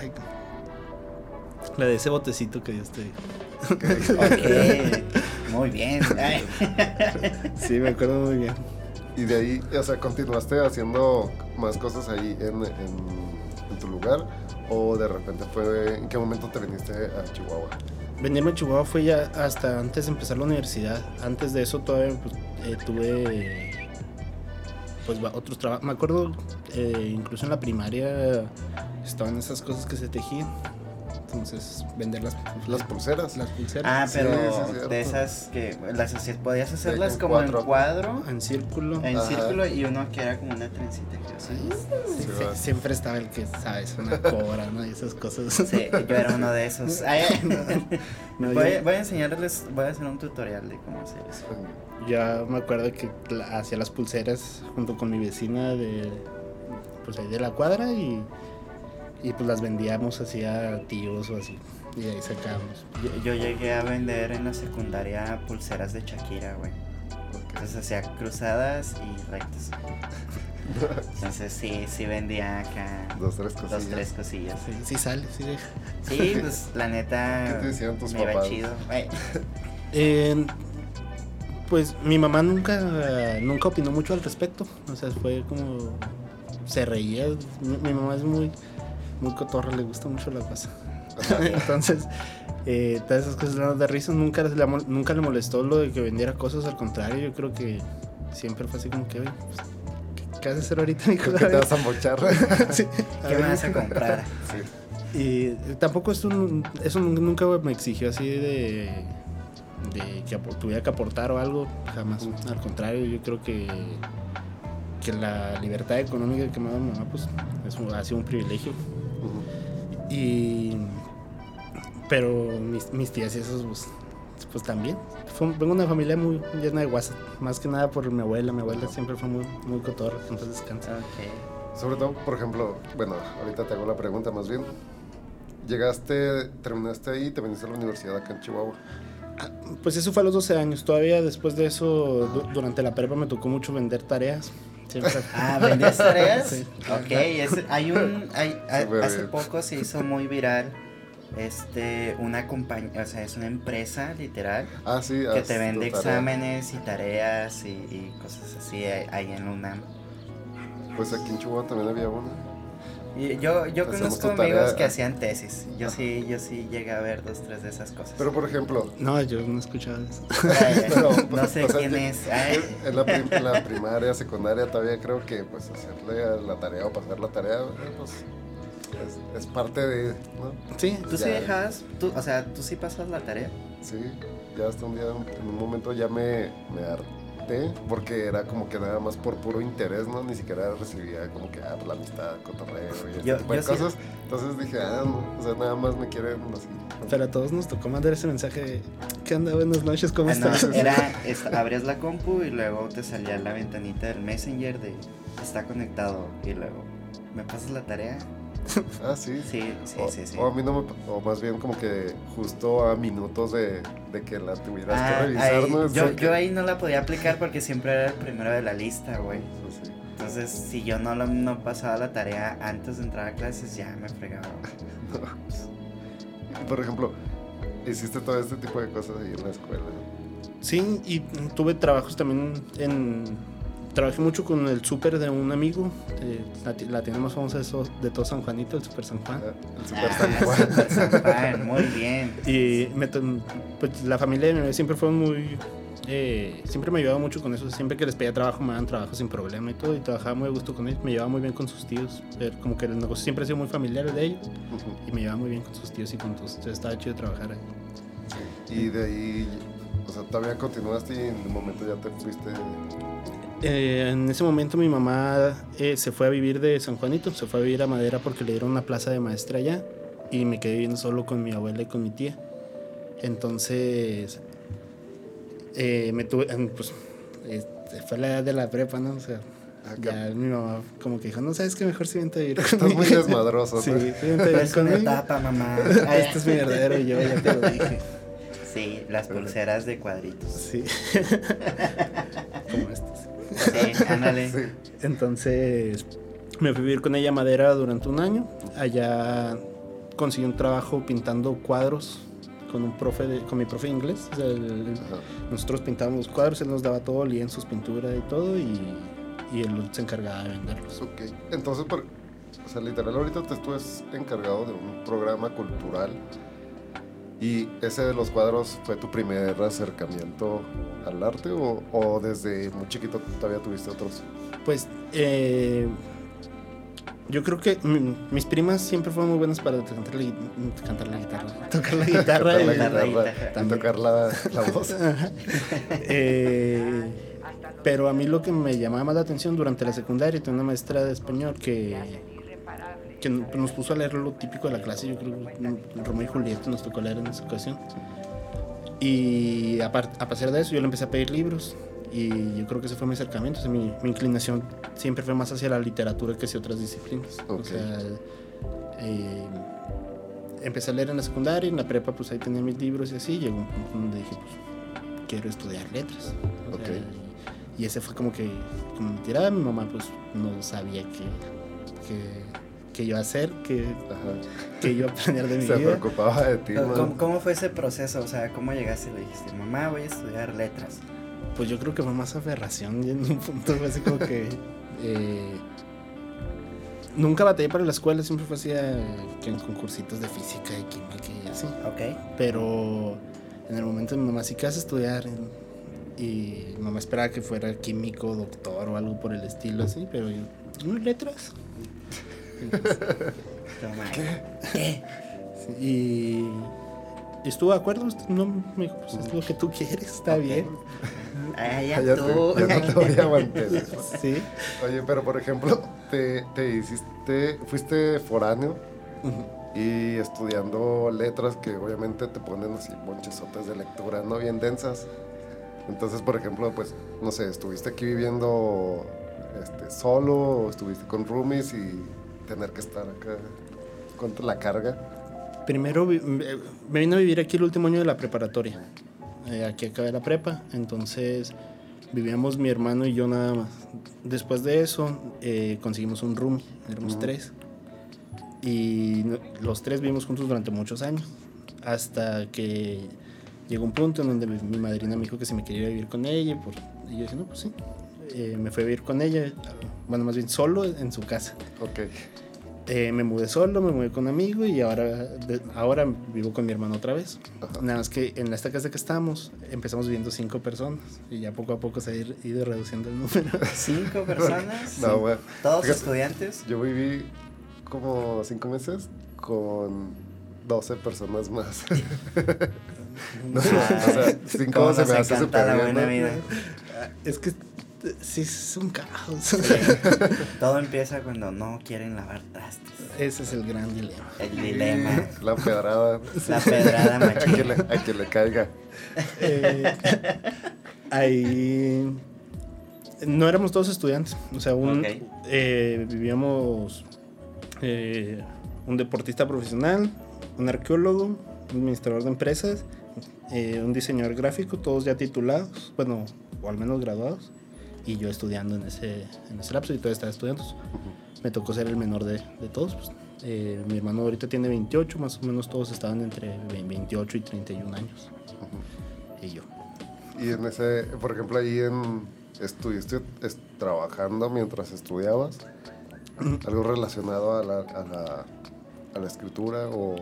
ay, la de ese botecito que Dios te dio. Ok, muy bien. Sí, me acuerdo muy bien. Y de ahí, o sea, continuaste haciendo más cosas ahí en, en- en tu lugar. O de repente fue. ¿En qué momento te viniste a Chihuahua? Venirme a Chihuahua fue ya hasta antes de empezar la universidad. Antes de eso todavía pues, eh, tuve pues otros trabajos. Me acuerdo eh, incluso en la primaria estaban esas cosas que se tejían. Entonces vender las, Las pulseras. las pulseras Ah, Sí, pero sí, es de esas que las hacías, podías hacerlas en como en cuatro. cuadro, en círculo. en Ajá. círculo y uno que era como una trencita. Sí, Sí, siempre estaba el que sabes, una cobra, ¿no? Y esas cosas. Sí, yo era uno de esos. Ay, No, voy, yo- voy a enseñarles, voy a hacer un tutorial de cómo hacer eso. Ya me acuerdo que la- hacía las pulseras junto con mi vecina de pues ahí de la cuadra y, y pues las vendíamos así a tíos o así y ahí sacábamos. Yo, yo llegué a vender en la secundaria pulseras de Shakira, güey. Entonces hacía cruzadas y rectas. Entonces sí, sí vendía acá Dos, tres dos, cosillas. tres cosillas. Sí, sí sale, sí deja. Sí, pues la neta ¿Qué te decían tus me iba papás? chido. Eh, pues mi mamá nunca nunca opinó mucho al respecto, o sea, fue como se reía. Mi, mi mamá es muy muy cotorra, le gusta mucho la cosa. Entonces, eh, todas esas cosas de risa. Nunca le, nunca le molestó lo de que vendiera cosas. Al contrario, yo creo que siempre fue así como que, oye, pues, ¿qué, vas a hacer ahorita, mijo? ¿Qué te vas a mochar? Sí, ¿Qué me vas a comprar? Sí. y tampoco esto, eso nunca me exigió así de, de que tuviera que aportar o algo, jamás. Al contrario, yo creo que, que la libertad económica que me da mi mamá pues, es un- ha sido un privilegio. Y, pero mis, mis tías y esos, pues, pues también. Fue- vengo de una familia muy llena de WhatsApp, más que nada por mi abuela. Mi abuela siempre fue muy, muy cotorra, entonces descansa. Ok. Sobre todo, por ejemplo, bueno, ahorita te hago la pregunta más bien. Llegaste, terminaste ahí y te viniste a la universidad acá en Chihuahua. Pues eso fue a los 12 años. Todavía después de eso, du- durante la prepa me tocó mucho vender tareas. Siempre. Ah, ¿vendías tareas? Sí. Ok, es- hay un, hay, hay- Súper hace bien. poco se hizo muy viral, este, una compañía, o sea, es una empresa literal Ah, sí. que te vende exámenes y tareas y, y cosas así ahí ahí en la UNAM. Pues aquí en Chihuahua también había una. Y yo, yo Hacemos conozco amigos que hacían tesis. Yo sí, yo sí llegué a ver dos, tres de esas cosas. Pero, por ejemplo, No, yo no he escuchado eso. Ay, pero, no sé o sea, quién es. Ay. en la, prim- en la primaria, secundaria, todavía creo que pues hacerle la tarea o pasar la tarea, eh, pues es, es parte de, ¿no? Sí, ¿Tú sí Ya. dejas? Tú, o sea, ¿tú sí pasas la tarea? Sí, ya hasta un día, en un momento ya me, me harté, porque era como que nada más por puro interés, ¿no? Ni siquiera recibía como que, ah, pues, la amistad, cotorreo y ese Yo- tipo de sí. cosas. Entonces dije, ah, no, o sea, nada más me quieren así. pero a todos nos tocó mandar ese mensaje de ¿Qué onda? Buenas noches, ¿cómo Ah, no, estás? era, es- abrías la compu y luego te salía la ventanita del Messenger de está conectado y luego, ¿me pasas la tarea? Ah, sí. Sí, sí, o, sí, sí. o a mí no me, o más bien como que justo a minutos de, de que la tuvieras Ah, que revisar, ahí- ¿no? Es yo, yo ahí no la podía aplicar porque siempre era el primero de la lista, güey. Pues sí. Entonces, si yo no, lo- no pasaba la tarea antes de entrar a clases, ya me fregaba. Por ejemplo, hiciste todo este tipo de cosas ahí en la escuela. Sí, y tuve trabajos también en... Trabajé mucho con el súper de un amigo, eh, la, la tienda más famosa de, so- de todo San Juanito, el Super San Juan. Ah, El Super Ah, San Juan. Super San Juan, muy bien. Y me pues, la familia de mi bebé siempre fue muy... eh, siempre me ayudaba mucho con eso. Siempre que les pedía trabajo me daban trabajo sin problema y todo. Y trabajaba muy a gusto con ellos. Me llevaba muy bien con sus tíos. como que el negocio siempre ha sido muy familiar de ellos. Y me llevaba muy bien con sus tíos y con todos. Entonces estaba chido trabajar ahí. Y de ahí O sea, todavía continuaste y en un momento ya te fuiste. Eh, en ese momento mi mamá eh, se fue a vivir de San Juanito, se fue a vivir a Madera porque le dieron una plaza de maestra allá y me quedé viviendo solo con mi abuela y con mi tía. Entonces, eh, me tuve, pues, este, fue la edad de la prepa, ¿no? O sea, Ah, ya mi mamá como que dijo, no sabes que mejor si vente a vivir Estás conmigo". muy desmadroso, ¿no? Sí, sí, vente a vivir Es conmigo. etapa, mamá. Este es mi verdadero yo, ya te lo dije. Sí, las pulseras de cuadritos. Sí. Como estas. Sí, ándale. Sí. Entonces me fui a vivir con ella a Madera durante un año. Allá conseguí un trabajo pintando cuadros con un profe de- con mi profe de inglés. O sea, el- nosotros pintábamos cuadros, él nos daba todo, en sus pinturas y todo y, y él se encargaba de venderlos. Ok. Entonces, por, o sea, literal, ahorita te estás encargado de un programa cultural. ¿Y ese de los cuadros fue tu primer acercamiento al arte o, o desde muy chiquito todavía tuviste otros? Pues eh, yo creo que mis primas siempre fueron muy buenas para cantar la, gui- cantar la guitarra, tocar la guitarra. Tocar y- la guitarra. guitarra y También. tocar la, la voz. Eh, pero a mí lo que me llamaba más la atención durante la secundaria, tenía una maestra de español que, que nos puso a leer lo típico de la clase, yo creo que Romeo y Julieta nos tocó leer en esa ocasión. Y a, a pasar de eso yo le empecé a pedir libros y yo creo que ese fue mi acercamiento, o sea, mi, mi inclinación siempre fue más hacia la literatura que hacia otras disciplinas. O Ok. sea, eh, empecé a leer en la secundaria, en la prepa pues ahí tenía mis libros y así, llegó un punto donde dije pues quiero estudiar letras. O sea, Ok. y, ese fue como que, como mi tirada, mi mamá pues no sabía qué, qué, qué iba a hacer, Ajá. qué iba a planear de mi Se vida. preocupaba de ti, ¿Cómo, cómo fue ese proceso? O sea, ¿cómo llegaste y le dijiste, mamá, voy a estudiar letras? Pues yo creo que fue más aferración y en un punto fue así como que... eh, nunca batallé para la escuela, siempre fue así eh, que en concursitos de física y química y así. Ok. Pero en el momento mi mamá sí que vas a estudiar y mi mamá esperaba que fuera químico, doctor o algo por el estilo así, pero yo, no, letras. Toma. ¿Qué? Sí, y, estuvo de acuerdo, no, me dijo, pues es lo que tú quieres, está bien. Ay, ya, Ya, tú. te, ya no te voy a mantener. Sí. Oye, pero por ejemplo, te, te hiciste, fuiste foráneo y estudiando letras que obviamente te ponen así monchesotes de lectura, ¿no? Bien densas. Entonces, por ejemplo, pues, no sé, estuviste aquí viviendo este, solo o estuviste con roomies y tener que estar acá con la carga. Primero vi- me vine a vivir aquí el último año de la preparatoria. Eh, aquí acabé la prepa, entonces vivíamos mi hermano y yo nada más. Después de eso eh, conseguimos un roomie, éramos tres. Y los tres vivimos juntos durante muchos años. Hasta que llegó un punto en donde mi, madrina me dijo que si me quería vivir con ella. por- y yo dije, no, pues sí. Eh, me fui a vivir con ella, bueno, más bien solo en su casa. Ok. Eh, me mudé solo, me mudé con un amigo y ahora, de- ahora vivo con mi hermano otra vez. Ajá. Nada más que en esta casa que estamos empezamos viviendo cinco personas y ya poco a poco se ha ido reduciendo el número. ¿Cinco personas? No, bueno. ¿Todos Fíjate, estudiantes? Yo viví como cinco meses con 12 personas más. No, o sea, cinco Cómo se me hace súper la vida. es que sí es un caos. Todo empieza cuando no quieren lavar trastes. Ese es el gran dilema. El dilema. La pedrada. La pedrada A le, a quien le caiga. Eh, ahí no éramos todos estudiantes, o sea, un, eh, vivíamos eh, un deportista profesional, un arqueólogo, un administrador de empresas, eh, un diseñador gráfico, todos ya titulados, bueno, o al menos graduados, y yo estudiando en ese, en ese lapso y todavía estaba estudiando. Me tocó ser el menor de, de todos. pues. Eh, mi hermano ahorita tiene 28, más o menos todos estaban entre 28 y 31 años. Y yo. Y en ese, por ejemplo, ahí en estuviste es- trabajando mientras estudiabas. Algo relacionado a la, a la, a la escritura o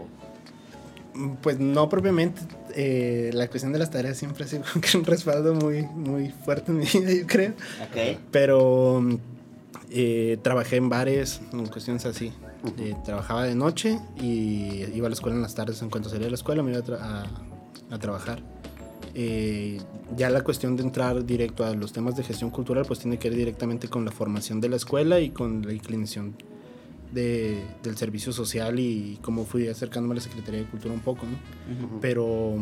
Pues no propiamente. eh, la cuestión de las tareas siempre ha sido un respaldo muy, muy fuerte en mi vida, yo creo. Ok. Pero eh, trabajé en bares, en cuestiones así. Eh, trabajaba de noche y iba a la escuela en las tardes. En cuanto salía de la escuela me iba a, tra- a- a trabajar. Eh, ya la cuestión de entrar directo a los temas de gestión cultural pues tiene que ver directamente con la formación de la escuela y con la inclinación de, del servicio social y cómo fui acercándome a la Secretaría de Cultura un poco, ¿no? Pero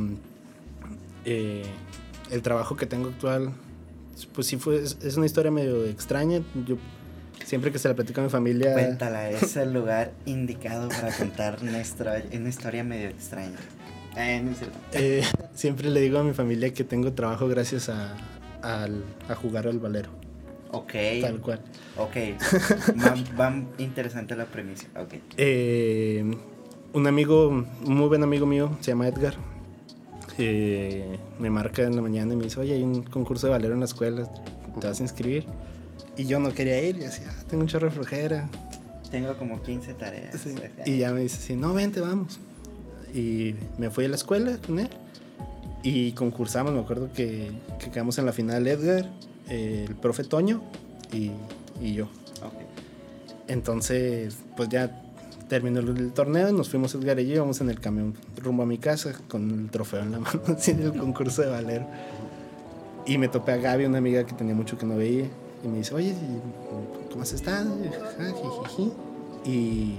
eh, el trabajo que tengo actual, pues sí fue, es, es, una historia medio extraña. Yo siempre que se la platico a mi familia... Cuéntala, es el lugar indicado para contar una historia, una historia medio extraña. Eh, no eh, siempre le digo a mi familia que tengo trabajo gracias a, a, a jugar al valero. Ok. Tal cual. Ok. va, va, interesante la premisa. Ok. Eh, un amigo, un muy buen amigo mío, se llama Edgar. Eh, me marca en la mañana y me dice, oye, hay un concurso de valero en la escuela, ¿te vas a inscribir? Y yo no quería ir, y decía, ah, tengo un chorro de flojera. Tengo como 15 tareas. Sí. Y ya me dice, sí, no, vente, vamos. Y me fui a la escuela con él y concursamos, me acuerdo que, que quedamos en la final Edgar, eh, el profe Toño y, y yo. Okay. Entonces, pues ya terminó el torneo, nos fuimos Edgar y yo, íbamos en el camión rumbo a mi casa con el trofeo en la mano, en el concurso de valero. Y me topé a Gaby, una amiga que tenía mucho que no veía, y me dice, oye, ¿cómo has estado? Y,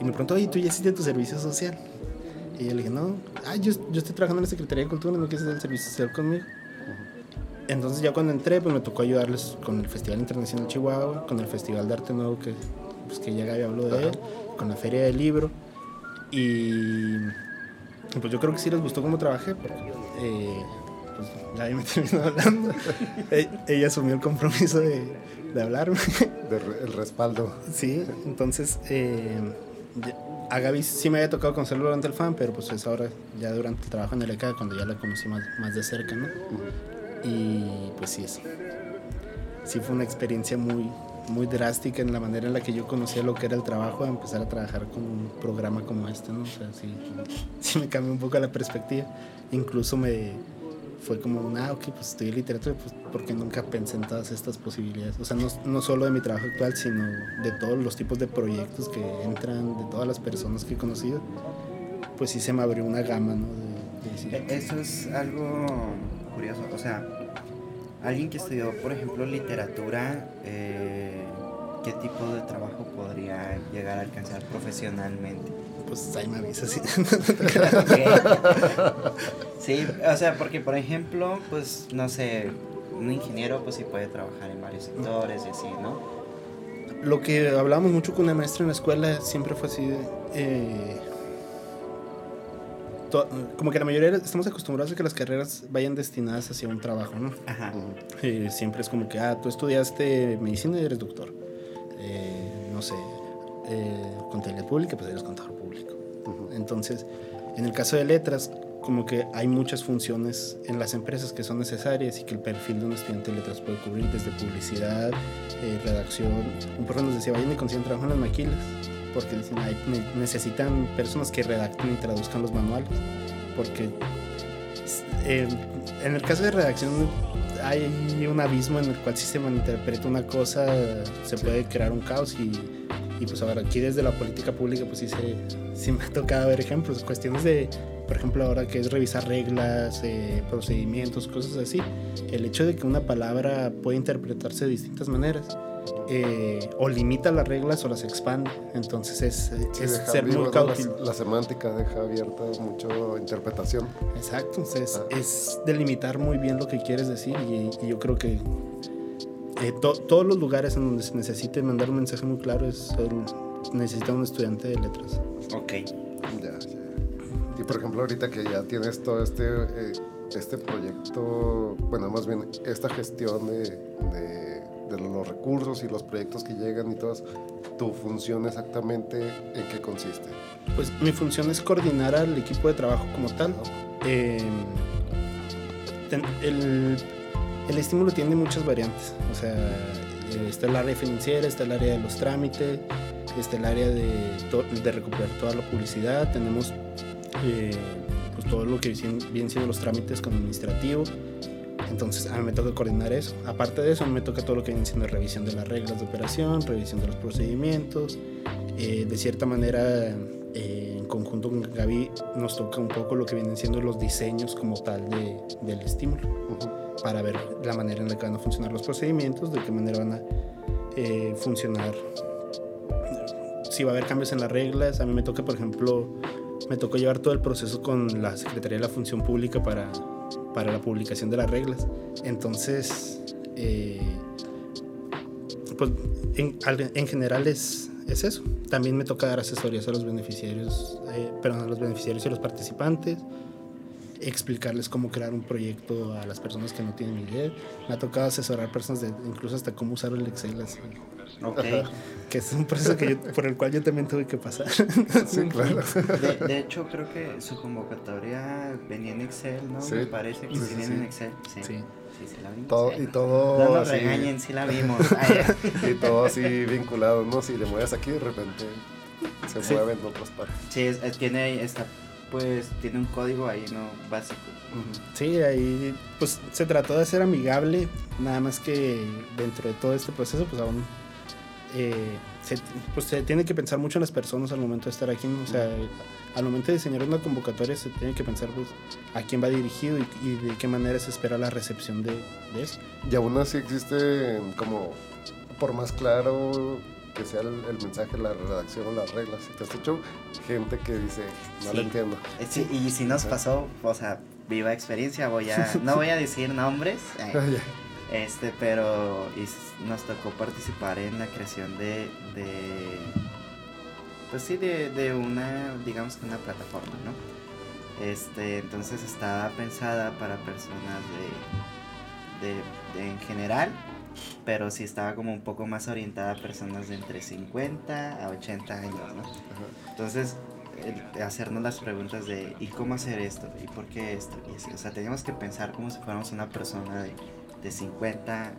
y me preguntó, oye, ¿tú ya hiciste tu servicio social? Y yo le dije, no, ah, yo, yo estoy trabajando en la Secretaría de Cultura, no quieres hacer el servicio social conmigo. Entonces ya cuando entré, pues me tocó ayudarles con el Festival Internacional Chihuahua, con el Festival de Arte Nuevo, que, pues, que ya Gaby habló de él, con la Feria del Libro. Y pues yo creo que sí les gustó cómo trabajé, porque eh, pues Gaby me terminó hablando. Ella asumió el compromiso de, de hablarme. De re, el respaldo. Sí, entonces eh, a Gaby sí me había tocado conocerlo durante el fan, pero pues es ahora ya durante el trabajo en el ECA cuando ya la conocí más, más de cerca, ¿no? Y pues sí, eso. Sí fue una experiencia muy, muy drástica en la manera en la que yo conocía lo que era el trabajo, a empezar a trabajar con un programa como este, ¿no? O sea, sí, sí me cambió un poco la perspectiva. Incluso me fue como, ah, ok, pues en literatura, pues porque nunca pensé en todas estas posibilidades. O sea, no, no solo de mi trabajo actual, sino de todos los tipos de proyectos que entran, de todas las personas que he conocido. Pues sí se me abrió una gama, ¿no? De, de decir, Eso es algo curioso. O sea, alguien que estudió, por ejemplo, literatura, eh, ¿qué tipo de trabajo podría llegar a alcanzar profesionalmente? Pues ahí me avisas. Sí. sí, o sea, porque por ejemplo, pues no sé, un ingeniero pues sí puede trabajar en varios sectores y así, ¿no? Lo que hablábamos mucho con una maestra en la escuela siempre fue así de... Eh, como que la mayoría estamos acostumbrados a que las carreras vayan destinadas hacia un trabajo, ¿no? Ajá. Eh, siempre es como que, ah, tú estudiaste medicina y eres doctor. Eh, no sé, eh, contabilidad pública, pues eres contador público. Uh -huh. Entonces, en el caso de letras, como que hay muchas funciones en las empresas que son necesarias y que el perfil de un estudiante de letras puede cubrir, desde publicidad, eh, redacción. Un profesor nos decía, vayan y consiguen trabajo en las maquilas porque dicen, ay, necesitan personas que redacten y traduzcan los manuales, porque eh, en el caso de redacción hay un abismo en el cual si se malinterpreta una cosa se puede crear un caos y, y pues ahora aquí desde la política pública pues sí, se, sí me ha tocado ver ejemplos, cuestiones de, por ejemplo ahora que es revisar reglas, eh, procedimientos, cosas así, el hecho de que una palabra puede interpretarse de distintas maneras eh, o limita las reglas o las expande. Entonces es, Sí, es ser vivo, muy cauto. La, la semántica deja abierta mucho interpretación. Exacto, entonces Ah. es delimitar muy bien lo que quieres decir y, y yo creo que eh, to- todos los lugares en donde se necesite mandar un mensaje muy claro es el- necesita un estudiante de letras. Ok. Ya, ya. Y por ejemplo, ahorita que ya tienes todo este, eh, este proyecto, bueno, más bien esta gestión de, de, de los recursos y los proyectos que llegan y todas, tu función exactamente en qué consiste. Pues mi función es coordinar al equipo de trabajo como tal. Eh, el, el estímulo tiene muchas variantes. O sea, eh, está el área financiera, está el área de los trámites, está el área de, de recuperar toda la publicidad. Tenemos eh, pues todo lo que vienen siendo los trámites como administrativo. Entonces a mí me toca coordinar eso. Aparte de eso, a mí me toca todo lo que viene siendo revisión de las reglas de operación, revisión de los procedimientos, eh, de cierta manera eh, en conjunto con Gaby nos toca un poco lo que vienen siendo los diseños como tal de, del estímulo, para ver la manera en la que van a funcionar los procedimientos, de qué manera van a eh, funcionar, si va a haber cambios en las reglas. A mí me toca, por ejemplo, me tocó llevar todo el proceso con la Secretaría de la Función Pública para, para la publicación de las reglas. Entonces, eh, pues en, en general es, es, eso. También me toca dar asesorías a los beneficiarios, eh, perdón, a los beneficiarios y a los participantes, explicarles cómo crear un proyecto a las personas que no tienen idea. Me ha tocado asesorar personas de incluso hasta cómo usar el Excel así. Okay. Que es un proceso que yo, por el cual yo también tuve que pasar. Sí, claro. De, de, hecho, creo que su convocatoria venía en Excel, ¿no? Sí. Me parece que Sí, sí, viene en Excel. Sí, Sí. sí, sí la vimos. Todo, y no. todo No nos así, regañen, sí la vimos. Ay, y todo así vinculado, ¿no? Si le mueves aquí, de repente se Sí. mueve en otras partes. sí, es- es- tiene, está, pues, tiene un código ahí, ¿no? Básico. Sí, ahí pues se trató de ser amigable, nada más que dentro de todo este proceso pues aún eh, se, pues, se tiene que pensar mucho en las personas al momento de estar aquí, ¿no? o sea, al momento de diseñar una convocatoria se tiene que pensar pues a quién va dirigido y, y de qué manera se espera la recepción de, de eso. Y aún así existe como, por más claro que sea el, el mensaje, la redacción o las reglas, si te has hecho gente que dice, no Sí. lo entiendo. Eh, sí, y si nos pasó, o sea, viva experiencia, voy a, no voy a decir nombres, eh, este, pero y nos tocó participar en la creación de, de pues sí, de, de una, digamos que una plataforma, ¿no? Este, entonces estaba pensada para personas de, de, de- en general, pero sí estaba como un poco más orientada a personas de entre 50 a 80 años, ¿no? Entonces, el- hacernos las preguntas de ¿y cómo hacer esto? ¿y por qué esto? Y así, o sea, teníamos que pensar como si fuéramos una persona de, de 50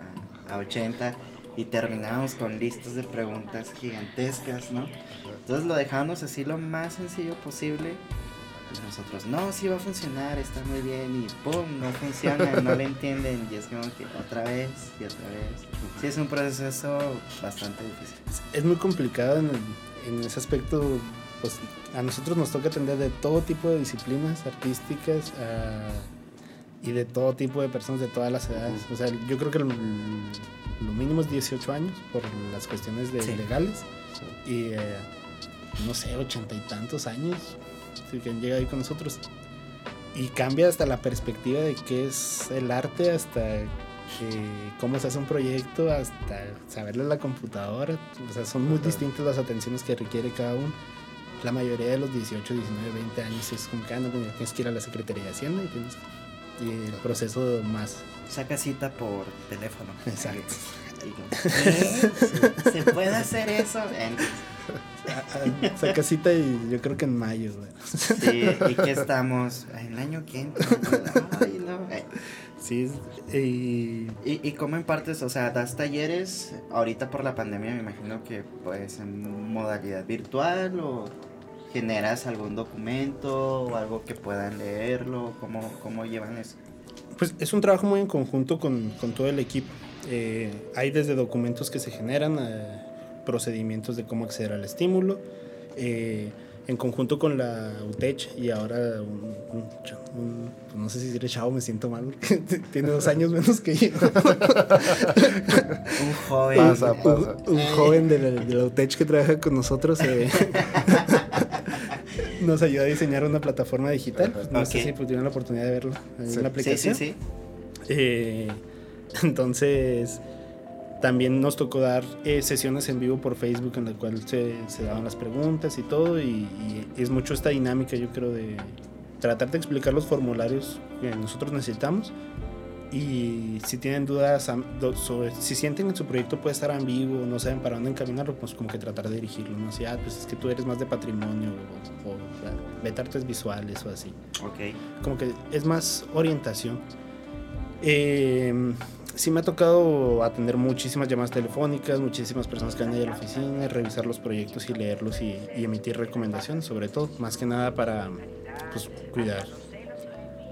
a, a 80 y terminábamos con listas de preguntas gigantescas, ¿no? Entonces lo dejábamos así lo más sencillo posible. Y nosotros, no, sí va a funcionar, está muy bien, y ¡pum! No funciona, no le entienden, y es como que otra vez y otra vez. Sí, es un proceso bastante difícil. Es muy complicado en, el- en ese aspecto, pues a nosotros nos toca atender de todo tipo de disciplinas artísticas a- y de todo tipo de personas de todas las edades. O sea, yo creo que el- lo mínimo es 18 años por las cuestiones de Sí. legales y eh, no sé, ochenta y tantos años sí, que han llegado ahí con nosotros. Y cambia hasta la perspectiva de qué es el arte, hasta eh, cómo se hace un proyecto, hasta saberle a la computadora. O sea, son muy Ajá. distintas las atenciones que requiere cada uno. La mayoría de los 18, 19, 20 años es como que no, tienes que ir a la Secretaría de Hacienda y tienes y el proceso más Saca cita por teléfono. Exacto. ¿qué? ¿Se puede hacer eso? En- a- a- saca cita y yo creo que en mayo. güey. Sí, ¿y qué estamos? ¿En el año que entra? Ay, no. Sí, y ¿Y, ¿Y cómo impartes? O sea, das talleres ahorita por la pandemia, me imagino que pues en modalidad virtual o generas algún documento o algo que puedan leerlo, ¿cómo, cómo llevan eso? Pues es un trabajo muy en conjunto con, con todo el equipo. Eh, hay desde documentos que se generan, eh, procedimientos de cómo acceder al estímulo, eh, en conjunto con la UTECH y ahora un, un cha- un- pues no sé si decirle chavo, me siento mal, porque tiene dos años menos que yo. Un joven. Pasa, un, pasa. un joven de la, de la UTECH que trabaja con nosotros eh, nos ayuda a diseñar una plataforma digital. No sé si pues, tuvieron la oportunidad de verlo en Sí. la Sí, aplicación. sí, sí. Eh, entonces, también nos tocó dar eh, sesiones en vivo por Facebook en la cual se, se daban las preguntas y todo. Y, y es mucho esta dinámica, yo creo, de tratar de explicar los formularios que nosotros necesitamos. Y si tienen dudas sobre si sienten que su proyecto puede estar ambiguo, no saben para dónde encaminarlo, pues como que tratar de dirigirlo. No si, ah, pues es que tú eres más de patrimonio o, o, o vete artes visuales o así Ok. como que es más orientación. Eh, sí me ha tocado atender muchísimas llamadas telefónicas, muchísimas personas que a ir a la oficina, revisar los proyectos y leerlos y, emitir recomendaciones, sobre todo, más que nada para pues, cuidar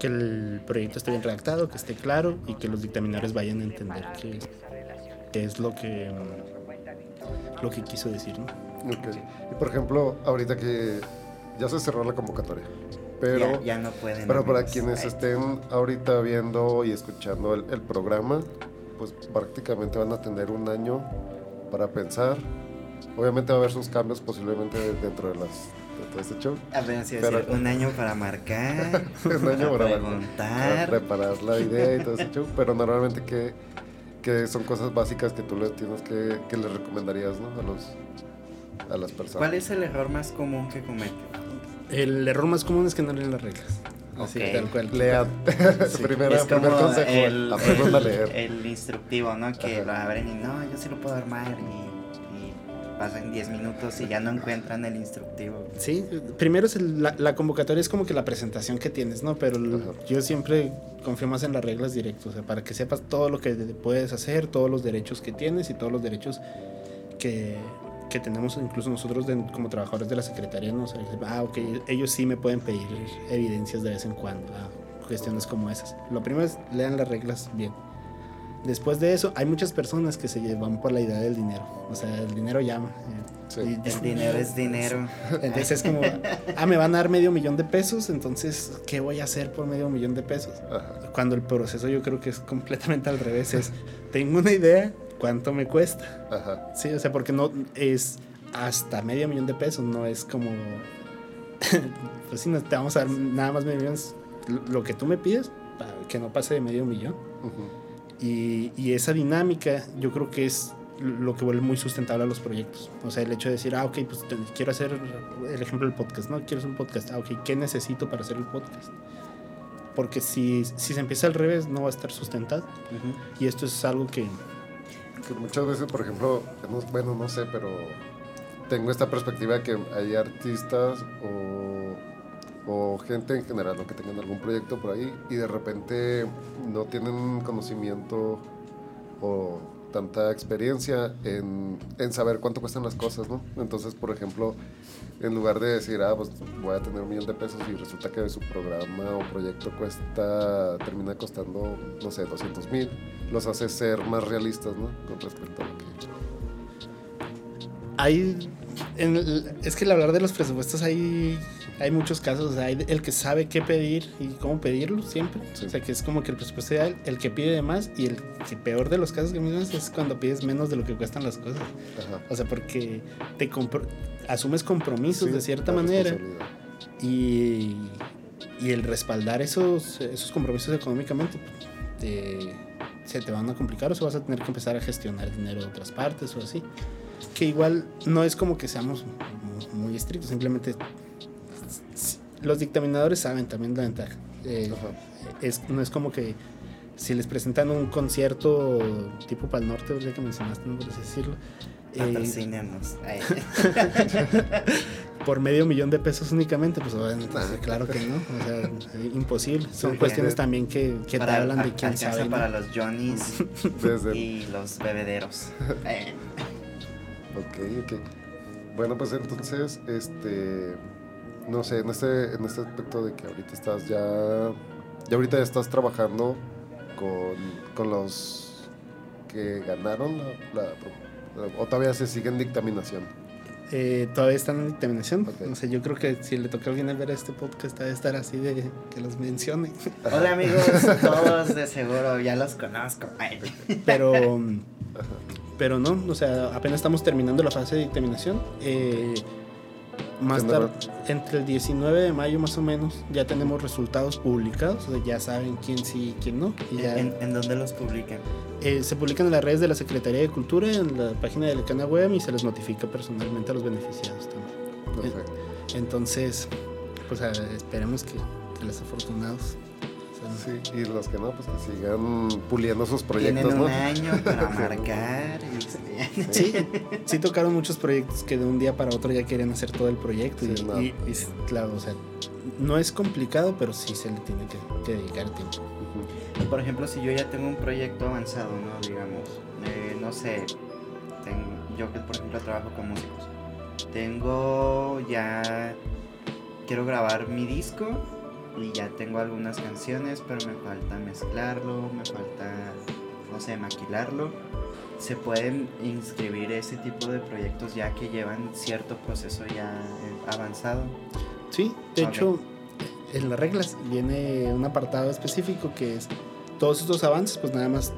que el proyecto esté bien redactado, que esté claro y que los dictaminadores vayan a entender qué, es lo que, lo que quiso decir. ¿no? Y por ejemplo, ahorita que ya se cerró la convocatoria. Pero, ya, ya no pueden. pero para quienes estén ahorita viendo y escuchando el, el programa, pues prácticamente van a tener un año para pensar. Obviamente va a haber sus cambios posiblemente dentro de, las, de todo este show. Apenas iba a pero- decir, un año para marcar. un año para, para preguntar. preparar la idea y todo ese show. Pero normalmente que, que son cosas básicas que tú le tienes que, que le recomendarías ¿no? a, los, a las personas. ¿Cuál es el error más común que cometen? El error más común es que no leen las reglas. Así, Ok. tal cual. Lean. Sí. Primera, es como primer consejo, el, aprendan a el- leer. el instructivo, ¿no? Que Ajá. lo abren y no, yo sí lo puedo armar y, y pasan 10 minutos y ya no encuentran el instructivo. Sí, primero es el- la, la convocatoria es como que la presentación que tienes, ¿no? Pero el- yo siempre confío más en las reglas directas, o sea, para que sepas todo lo que puedes hacer, todos los derechos que tienes y todos los derechos que, que tenemos incluso nosotros de- como trabajadores de la Secretaría, ¿no? O sea, ah, ok, ellos sí me pueden pedir evidencias de vez en cuando, ah, cuestiones como esas. Lo primero es lean las reglas bien. Después de eso, hay muchas personas que se van por la idea del dinero. O sea, el dinero llama. eh, Sí. y- El dinero es dinero. entonces es como, ah, me van a dar medio millón de pesos, entonces, ¿qué voy a hacer por medio millón de pesos? Ajá. Cuando el proceso yo creo que es completamente al revés, es, tengo una idea, ¿cuánto me cuesta? Ajá. Sí, o sea, porque no es hasta medio millón de pesos, no es como, pues si no te vamos a dar nada más medio millón, lo que tú me pides, para que no pase de medio millón. Ujú. Y, y esa dinámica yo creo que es lo que vuelve muy sustentable a los proyectos. O sea, el hecho de decir, ah, ok, pues quiero hacer el ejemplo del podcast, ¿no? Quiero hacer un podcast. Ah, ok, ¿qué necesito para hacer el podcast? Porque si, si se empieza al revés, no va a estar sustentado. Ujú. Y esto es algo que... Muchas veces, por ejemplo, no- bueno, no sé, pero tengo esta perspectiva que hay artistas o, o gente en general que tengan algún proyecto por ahí y de repente no tienen conocimiento o tanta experiencia en, en saber cuánto cuestan las cosas, ¿no? Entonces, por ejemplo, en lugar de decir, ah, pues voy a tener un millón de pesos y resulta que su programa o proyecto cuesta, termina costando, no sé, 200 mil, los hace ser más realistas, ¿no? Con respecto a lo que... Hay... en el- es que al hablar de los presupuestos hay, hay muchos casos. o sea, hay el que sabe qué pedir y cómo pedirlo siempre. Sí. O sea, que es como que el presupuesto ideal, el que pide de más y el que peor de los casos que mencionas es cuando pides menos de lo que cuestan las cosas. Ajá. O sea, porque te compro- asumes compromisos Sí, de cierta manera y, y el respaldar esos, esos compromisos económicamente te- se te van a complicar o se vas a tener que empezar a gestionar dinero de otras partes o así. Que igual no es como que seamos mu- muy estrictos, simplemente los dictaminadores saben también la ventaja. Eh, es, no es como que si les presentan un concierto tipo Pal Norte, ya que mencionaste, no por así decirlo, eh, por medio millón de pesos únicamente, pues obviamente, sí, claro que no, o sea, eh, imposible. Son cuestiones también que, que te Para- hablan de quién sabe. ¿no? para los Johnnies Desde y los bebederos. Ok, ok. Bueno, pues entonces, este, no sé, en este, en este aspecto de que ahorita estás ya, ya ahorita ya estás trabajando con, con los que ganaron la, la- la- o todavía se sigue en dictaminación. Eh, todavía están en dictaminación. Ok. No sé, yo creo que si le toca a alguien ver este podcast, debe estar así de que los mencione. Hola amigos, todos de seguro ya los conozco. Ay. Pero, pero no, o sea, apenas estamos terminando la fase de dictaminación. Eh, más ¿Qué tarde, entre el 19 de mayo más o menos, ya tenemos resultados publicados. O sea, ya saben quién sí y quién no. Y ya, ¿En, en dónde los publican? Eh, se publican en las redes de la Secretaría de Cultura, en la página de la Cana Web y se les notifica personalmente a los beneficiados también. Perfecto. Entonces, pues a- esperemos que, que los afortunados. Sí, y los que no, pues que sigan puliendo sus proyectos, Tienen un ¿no? año para marcar. y- Sí, sí tocaron muchos proyectos que de un día para otro ya querían hacer todo el proyecto. y, Sí, no. y- y s- claro, o sea, no es complicado, pero sí se le tiene que, que dedicar tiempo. Por ejemplo, si yo ya tengo un proyecto avanzado, ¿no? Digamos, eh, no sé, ten- yo que por ejemplo trabajo con músicos, tengo ya, quiero grabar mi disco y ya tengo algunas canciones, pero me falta mezclarlo, me falta, no sé, maquilarlo. Se pueden inscribir ese tipo de proyectos ya que llevan cierto proceso ya eh, avanzado. Sí, de hecho, en las reglas viene un apartado específico que es todos estos avances, pues nada más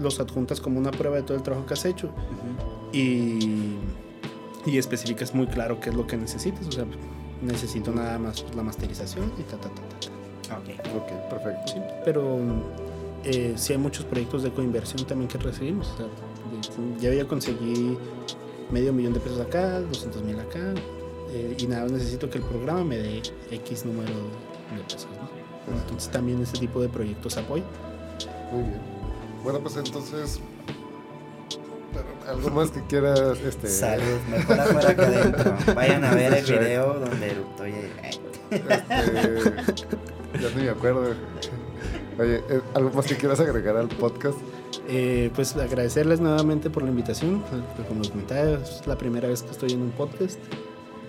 los adjuntas como una prueba de todo el trabajo que has hecho y, y especificas muy claro qué es lo que necesitas. O sea, necesito nada más la masterización y ta, ta, ta, ta, ta. Ok. Ok, perfecto. Sí, pero eh, sí hay muchos proyectos de coinversión también que recibimos. O sea, yo ya conseguí medio millón de pesos acá, 200 mil acá, eh, y nada, más necesito que el programa me dé X número de pesos. ¿no? Entonces también ese tipo de proyectos apoyo. Muy bien. Bueno, pues entonces. ¿Algo más que quieras? Este, Salud, mejor afuera que adentro. Vayan a ver el video donde eructó Este, ya ni me acuerdo. Oye, eh, ¿algo más que quieras agregar al podcast? Eh, pues agradecerles nuevamente por la invitación. eh, Como les comentaba, es la primera vez que estoy en un podcast.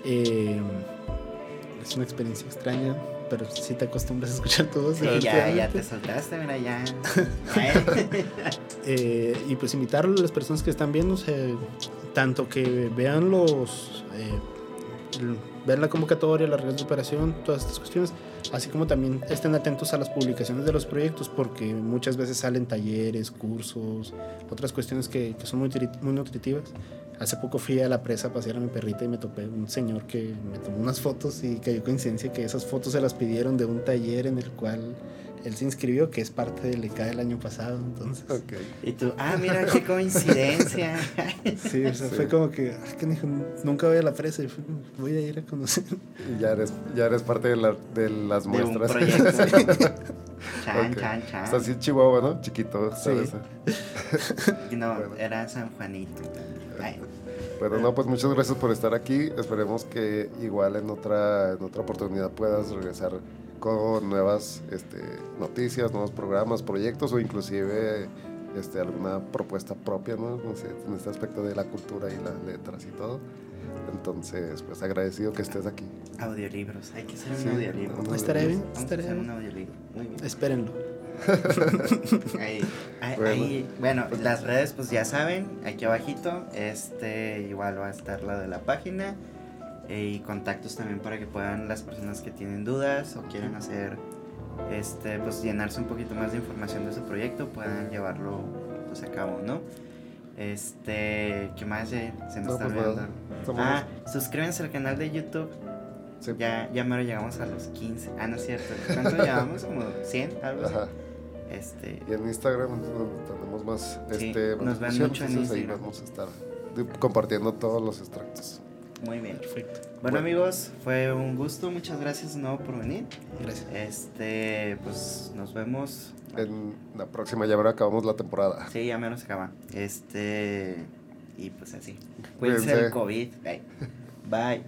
Eh, es una experiencia extraña, pero sí te acostumbras a escuchar todo. Sí, ya, ya te soltaste, mira, ya. Eh, y pues invitar a las personas que están viendo, o sea, tanto que vean los eh, vean la convocatoria, las reglas de operación, todas estas cuestiones, así como también estén atentos a las publicaciones de los proyectos, porque muchas veces salen talleres, cursos, otras cuestiones que, son muy, muy nutritivas. Hace poco fui a la presa a pasear a mi perrita y me topé un señor que me tomó unas fotos y cayó coincidencia que esas fotos se las pidieron de un taller en el cual él se inscribió, que es parte del ECA del año pasado. Entonces, Ok. Y tú, ah, mira qué coincidencia. Sí, o sea, Sí. fue como que, ay, que dijo, nunca voy a la presa y fue voy a ir a conocer. Y ya eres, ya eres parte de, la- de las De un muestras. proyecto. Chan, Ok. chan, chan. Está así en Chihuahua, ¿no? Chiquito. Sí. ¿sabes? Y No, Bueno. era San Juanito. Ay, Bueno, no, pues muchas gracias por estar aquí. Esperemos que igual en otra, en otra oportunidad puedas regresar con nuevas este, noticias, nuevos programas, proyectos o inclusive este, alguna propuesta propia, ¿no? No sé, en este aspecto de la cultura y las letras y todo. Entonces, pues agradecido que estés aquí. audiolibros. Hay que hacer un Sí, audiolibro. un Estaré bien, estaré hacer un bien. audiolibro. Muy bien. Espérenlo. Ahí, ahí- Bueno. ahí- bueno, las redes pues ya saben, aquí abajito, este igual va a estar la de la página eh, y contactos también para que puedan las personas que tienen dudas o quieren hacer, este, pues llenarse un poquito más de información de su proyecto, puedan llevarlo pues a cabo, ¿no? Este, ¿qué más eh? se nos No, está pues olvidando? Estamos- Ah, suscríbanse al canal de YouTube. Sí. Ya, ya mero llegamos a los 15. Ah, no es cierto. ¿Cuánto llevamos? Como 100, algo así. Ajá. Este, Y en Instagram donde tenemos más Sí, este, nos ven mucho en entonces ahí Instagram. vamos a estar de- compartiendo todos los extractos. Muy bien. Bueno, amigos, fue un gusto. Muchas gracias de nuevo por venir. Gracias. Este, pues nos vemos. En la próxima ya verá acabamos la temporada. Sí, ya menos acaba. Este y pues así. Cuídense Cuídense. el COVID. Bye. Bye.